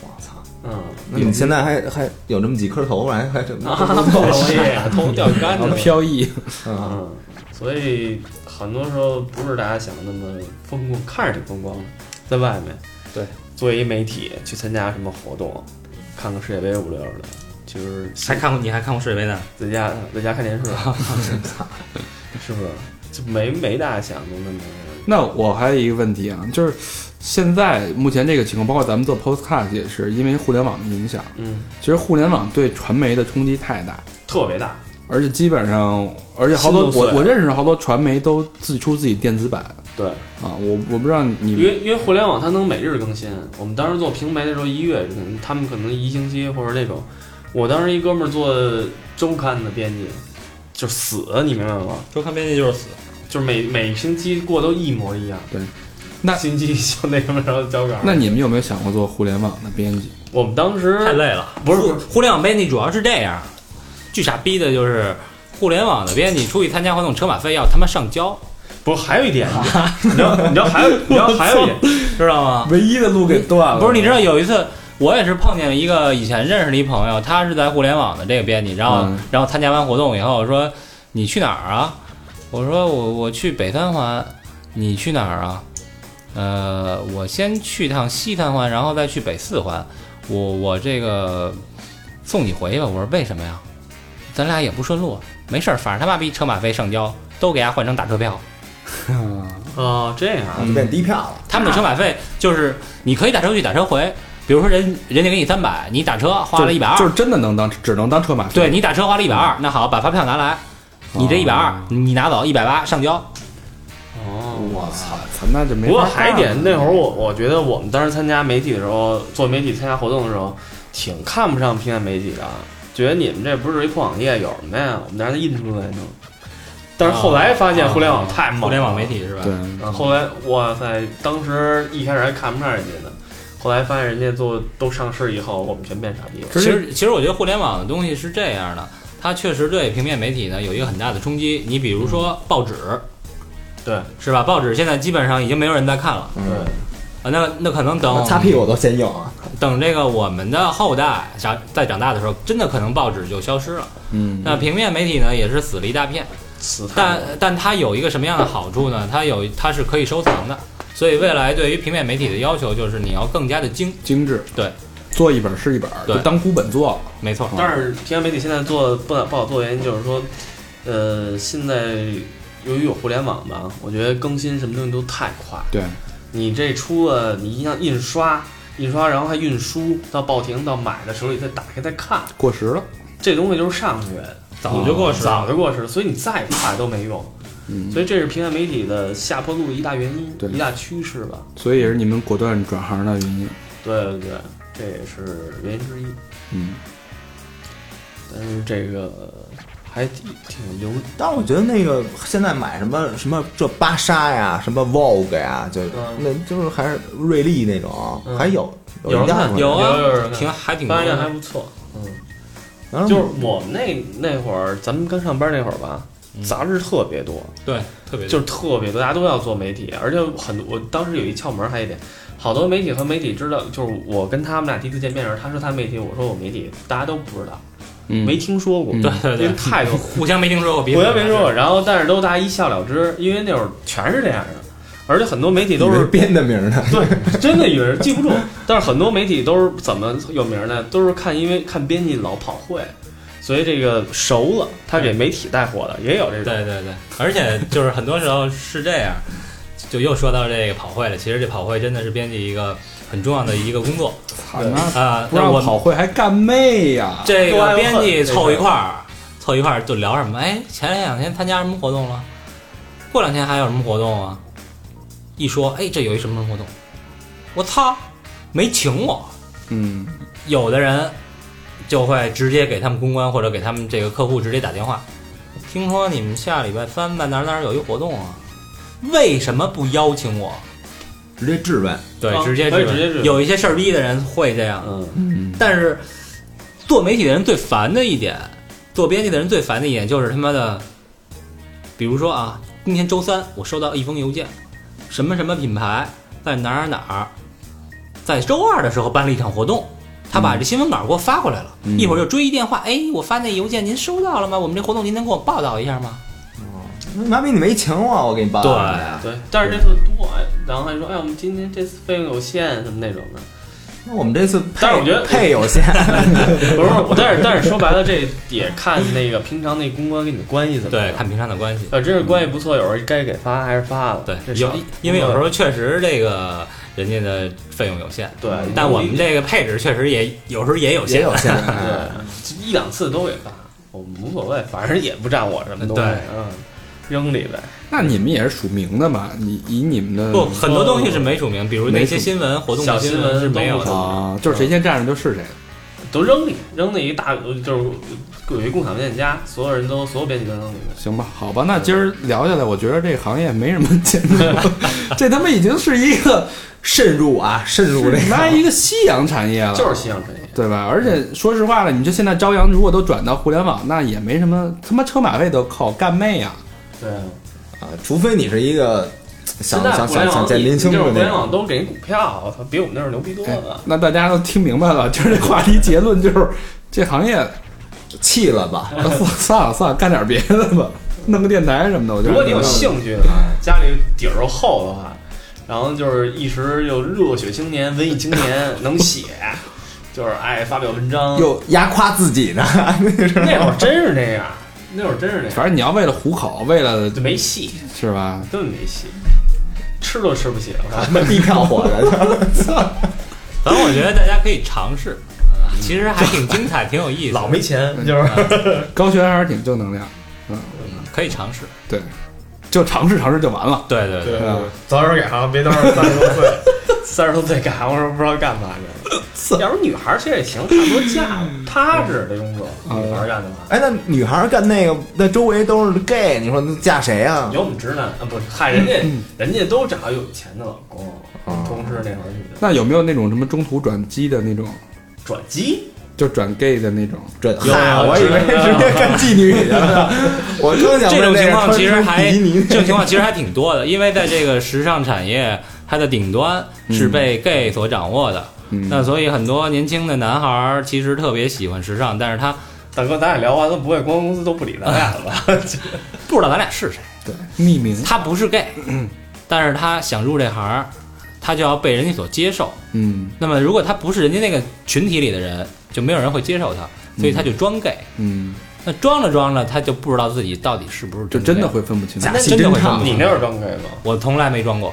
我操！嗯，那你现在还还有这么几颗头，还还这么 啊，我也头掉干净了。飘逸，嗯，嗯，所以很多时候不是大家想的那么风光，看着挺风光的，在外面。对，作为一媒体去参加什么活动，看看世界杯五六的，就是还看过你还看过世界杯呢？在家在家看电视，是不是？就没没大家想的那么。那我还有一个问题啊，就是现在目前这个情况，包括咱们做 Postcard 也是因为互联网的影响。嗯，其实互联网对传媒的冲击太大，特别大。而且基本上，而且好多我我认识好多传媒都自出自己电子版对，啊，我我不知道你因为因为互联网它能每日更新。我们当时做平媒的时候，一月可能他们可能一星期或者那种。我当时一哥们儿做周刊的编辑，就死，你明白吗？周刊编辑就是死，就是每每星期过都一模一样。对，那星期就那什么，然后交稿。那你们有没有想过做互联网的编辑？我们当时太累了。不是互互联网编辑主要是这样，巨傻逼的就是互联网的编辑出去参加活动，车马费要他妈上交，不是还有一点，你知道你知道还有你知道还有一点，知道吗？唯一的路给断了不是，你知道有一次。我也是碰见了一个以前认识的一朋友，他是在互联网的这个编辑，然后、嗯然后参加完活动以后说你去哪儿啊？我说我我去北三环，你去哪儿啊？呃，我先去趟西三环，然后再去北四环，我我这个送你回去吧。我说为什么呀？咱俩也不顺路，没事儿，反正他妈逼车马费上交，都给他换成打车票。哦，这样啊就变低票了。他们的车马费就是你可以打车去，打车回。比如说人人家给你三百，你打车花了一百二，就是真的能当只能当车马费。对你打车花了一百二，那好，把发票拿来，你这一百二哦你拿走一百八上交。哦。我操，操那就没不过还一点，那会儿我我觉得我们当时参加媒体的时候，做媒体参加活动的时候，挺看不上平面媒体的，觉得你们这不是一破网页，有什么呀？我们拿它印出来弄。但是后来发现互联网太猛了，互联网媒体是吧？对，啊，后来哇塞，当时一开始还看不上人家呢，后来发现人家做都上市以后，我们全变傻逼了。其实其实我觉得互联网的东西是这样的，它确实对平面媒体呢有一个很大的冲击。你比如说报纸，对是吧？报纸现在基本上已经没有人在看了嗯，对，啊，那那可能等擦屁股都先用啊。等这个我们的后代长在长大的时候，真的可能报纸就消失了。嗯，那平面媒体呢也是死了一大片。死但但它有一个什么样的好处呢？它有它是可以收藏的，所以未来对于平面媒体的要求就是你要更加的精，精致，对，做一本是一本，对就当孤本做了。没错。但是平面媒体现在做不不好做的原因就是说，呃，现在由于有互联网吧，我觉得更新什么东西都太快。对，你这出了，你像印刷，印刷然后还运输到报亭到买的手里再打开再看，过时了。这东西就是上个月，早就过时了早就过时了，所以你再快都没用。嗯，所以这是平面媒体的下坡路的一大原因，对一大趋势吧。所以也是你们果断转行的原因。对对对，这也是原因之一。嗯，但是这个还挺挺牛，但我觉得那个现在买什么什么这芭莎呀，什么 Vogue 呀，就嗯那就是还是瑞丽那种，嗯还有有人看吗有啊有有挺还挺多发现还不错。嗯，就是我们那那会儿，咱们刚上班那会儿吧，嗯杂志特别多，对，特别就是特别多，大家都要做媒体，而且很多。我当时有一窍门，还有一点，好多媒体和媒体知道，就是我跟他们俩第一次见面的时候，他说他媒体，我说我媒体，大家都不知道，嗯没听说过，嗯对对对因为太多，互相没听说过，彼此我也没说过。然后，但是都大家一笑了之，因为那会儿全是这样的，而且很多媒体都是编的名儿呢，对，真的以为记不住。但是很多媒体都是怎么有名呢？都是看因为看编辑老跑会，所以这个熟了，他给媒体带火的也有这种。对对对，而且就是很多时候是这样，就又说到这个跑会了。其实这跑会真的是编辑一个很重要的一个工作操那啊。不让那我跑会还干妹呀？这个编辑凑一块儿，凑一块儿就聊什么？哎，前两天参加什么活动了？过两天还有什么活动啊？一说，哎，这有一什么什么活动？我操，没请我。嗯，有的人就会直接给他们公关或者给他们这个客户直接打电话，听说你们下礼拜三在哪儿哪儿有一活动啊？为什么不邀请我？直接质问，对，啊直接质问可以直接质问有一些事儿逼的人会这样，嗯，嗯，但是做媒体的人最烦的一点，做编辑的人最烦的一点就是他妈的，比如说啊，今天周三我收到一封邮件，什么什么品牌在哪儿哪儿哪儿，在周二的时候办了一场活动。他把这新闻稿给我发过来了，嗯一会儿就追一电话，哎，我发那邮件您收到了吗？我们这活动您能给我报道一下吗？哦妈逼你没请我，我给你报对道呀。对，但是这次多，哎然后还说，哎，我们今天这次费用有限，什么那种的。那我们这次，但是我觉得 配有限，不是，我但是但是说白了，这也看那个平常那公关跟你的关系怎么对，样。看平常的关系。要真是关系不错，有时候该给发还是发了。对，有因为有时候确实这个人家的费用有限，对，但我们这个配置确实也有时候也有限。也有限。对一两次都给发，我们无所谓，反正也不占我什么东西，对嗯，扔里呗。那你们也是署名的吧？你以你们的不，很多东西是没署名，比如那些新闻活动小新闻是没有的就是谁先占着就是谁。都扔里，扔那一大就是有一共享文件夹，所有人都所有编辑都能里面。行吧，好吧，那今儿聊下来，我觉得这个行业没什么前途，这他妈已经是一个渗入啊，渗入这妈个。一个夕阳产业了，就是夕阳产业，对吧？而且说实话了，你这现在朝阳如果都转到互联网，那也没什么，他妈车马费都靠干妹啊、对啊。啊，除非你是一个想想想想见林青就是互联网都给你股票，我操，比我们那儿牛逼多哎了。那大家都听明白了，就是这话题结论就是，这行业弃了吧。算了算了，干点别的吧，弄个电台什么的。我觉得如果你有兴趣的话，家里底儿又厚的话，然后就是一时又热血青年、文艺青年，能写，就是爱发表文章。又压垮自己呢，那会儿真是那样，那会儿真是那样，反正你要为了糊口，为了就没戏，是吧？根本没戏，吃都吃不起。我操地票火的。反正我觉得大家可以尝试，呃其实还挺精彩，挺有意思。老没钱，就是。高璇还是挺正能量，可以尝试。对，就尝试尝试就完了。对对对，早点改行，别到时候 三十多岁，三十多岁改行，我说不知道干嘛去。要不女孩儿其实也行，差不多嫁踏实这工作，女孩儿干的嘛。哎，那女孩儿干那个，那周围都是 gay，你说那嫁谁啊？有我们直男啊，不是，嗨，人家人家都找有钱的老公，哦。同事那会儿女的。那有没有那种什么中途转机的那种，转机，就转 gay 的那种？这有嗨，有我以为有直接 干妓女去了。我刚想这种情况其实还这种情况其实还挺多的，因为在这个时尚产业，它的顶端是被 gay 所掌握的。嗯，那所以很多年轻的男孩儿其实特别喜欢时尚，但是他大哥，咱俩聊完了，不会公关公司都不理咱俩了吧？不知道咱俩是谁。对，匿名。他不是 gay，但是他想入这行，他就要被人家所接受。嗯那么如果他不是人家那个群体里的人，就没有人会接受他，所以他就装 gay。嗯，那装着装着，他就不知道自己到底是不是就真的会分不清。假那真的戏真唱会分不清你那会儿装 gay 吗？我从来没装过，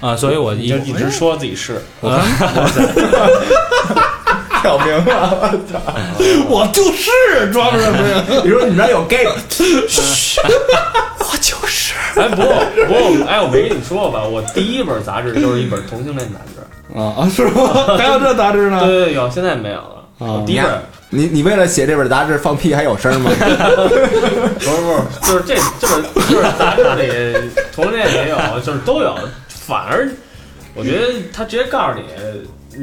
啊，所以我一一直说自己是，挑明了。我就是装什么呀？你说你们这有 gay，我就是。哎，不过不过，哎，我没跟你说过吧？我第一本杂志就是一本同性恋杂志，啊啊，是吗？还有这杂志呢？对对对，有，现在没有了。我第一本你你为了写这本杂志放屁还有声吗？不是不是，就是这这本就是杂志里同性恋也有，就是都有。反而我觉得他直接告诉你，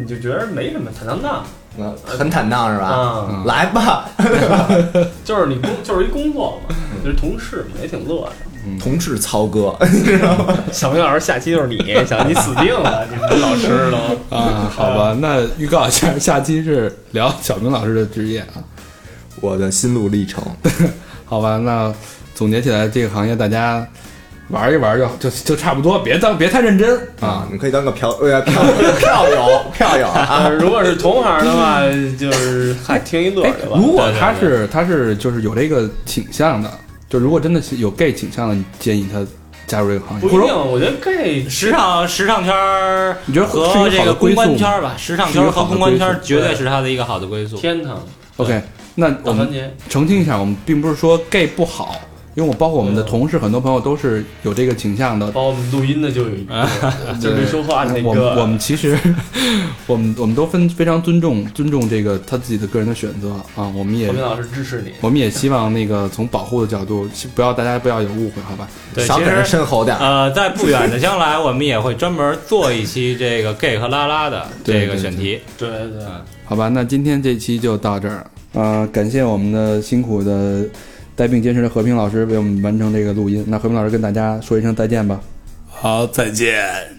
你就觉得没什么，坦荡荡。嗯很坦荡是吧？嗯，来吧，就是你工就是一工作嘛，就是同事嘛，也挺乐的。同事操哥，小明老师下期就是你，小你死定了，你们老师都。啊，好吧，那预告一下，下期是聊小明老师的职业啊。我的心路历程。好吧，那总结起来，这个行业大家玩一玩就就就差不多，别当别太认真啊。啊，你可以当个嫖呃票票友票友啊啊，，如果是同行的话，就是还听一乐哎去吧。如果对对他是他是就是有这个倾向的，就如果真的是有 gay 倾向的，你建议他加入这个行业，不一定，我觉得 gay 时尚时尚圈儿你觉得和这个公关圈儿吧，时尚圈儿和公关圈儿绝对对是他的一个好的归宿。天堂？OK，那我们澄清一下，我们并不是说 gay 不好，因为我包括我们的同事，很多朋友都是有这个倾向的。包括我们录音的就有一个，就是没说话那我们我。们其实，我们我们都分非常尊重尊重这个他自己的个人的选择啊，我们也何明老师支持你。我们也希望那个从保护的角度，不要大家不要有误会，好吧？对，少给人深吼点。呃，在不远的将来，我们也会专门做一期这个 gay 和拉拉的这个对对选题。对对，好吧，那今天这期就到这儿。呃，感谢我们的辛苦的带病坚持的和平老师为我们完成这个录音。那和平老师跟大家说一声再见吧。好，再见。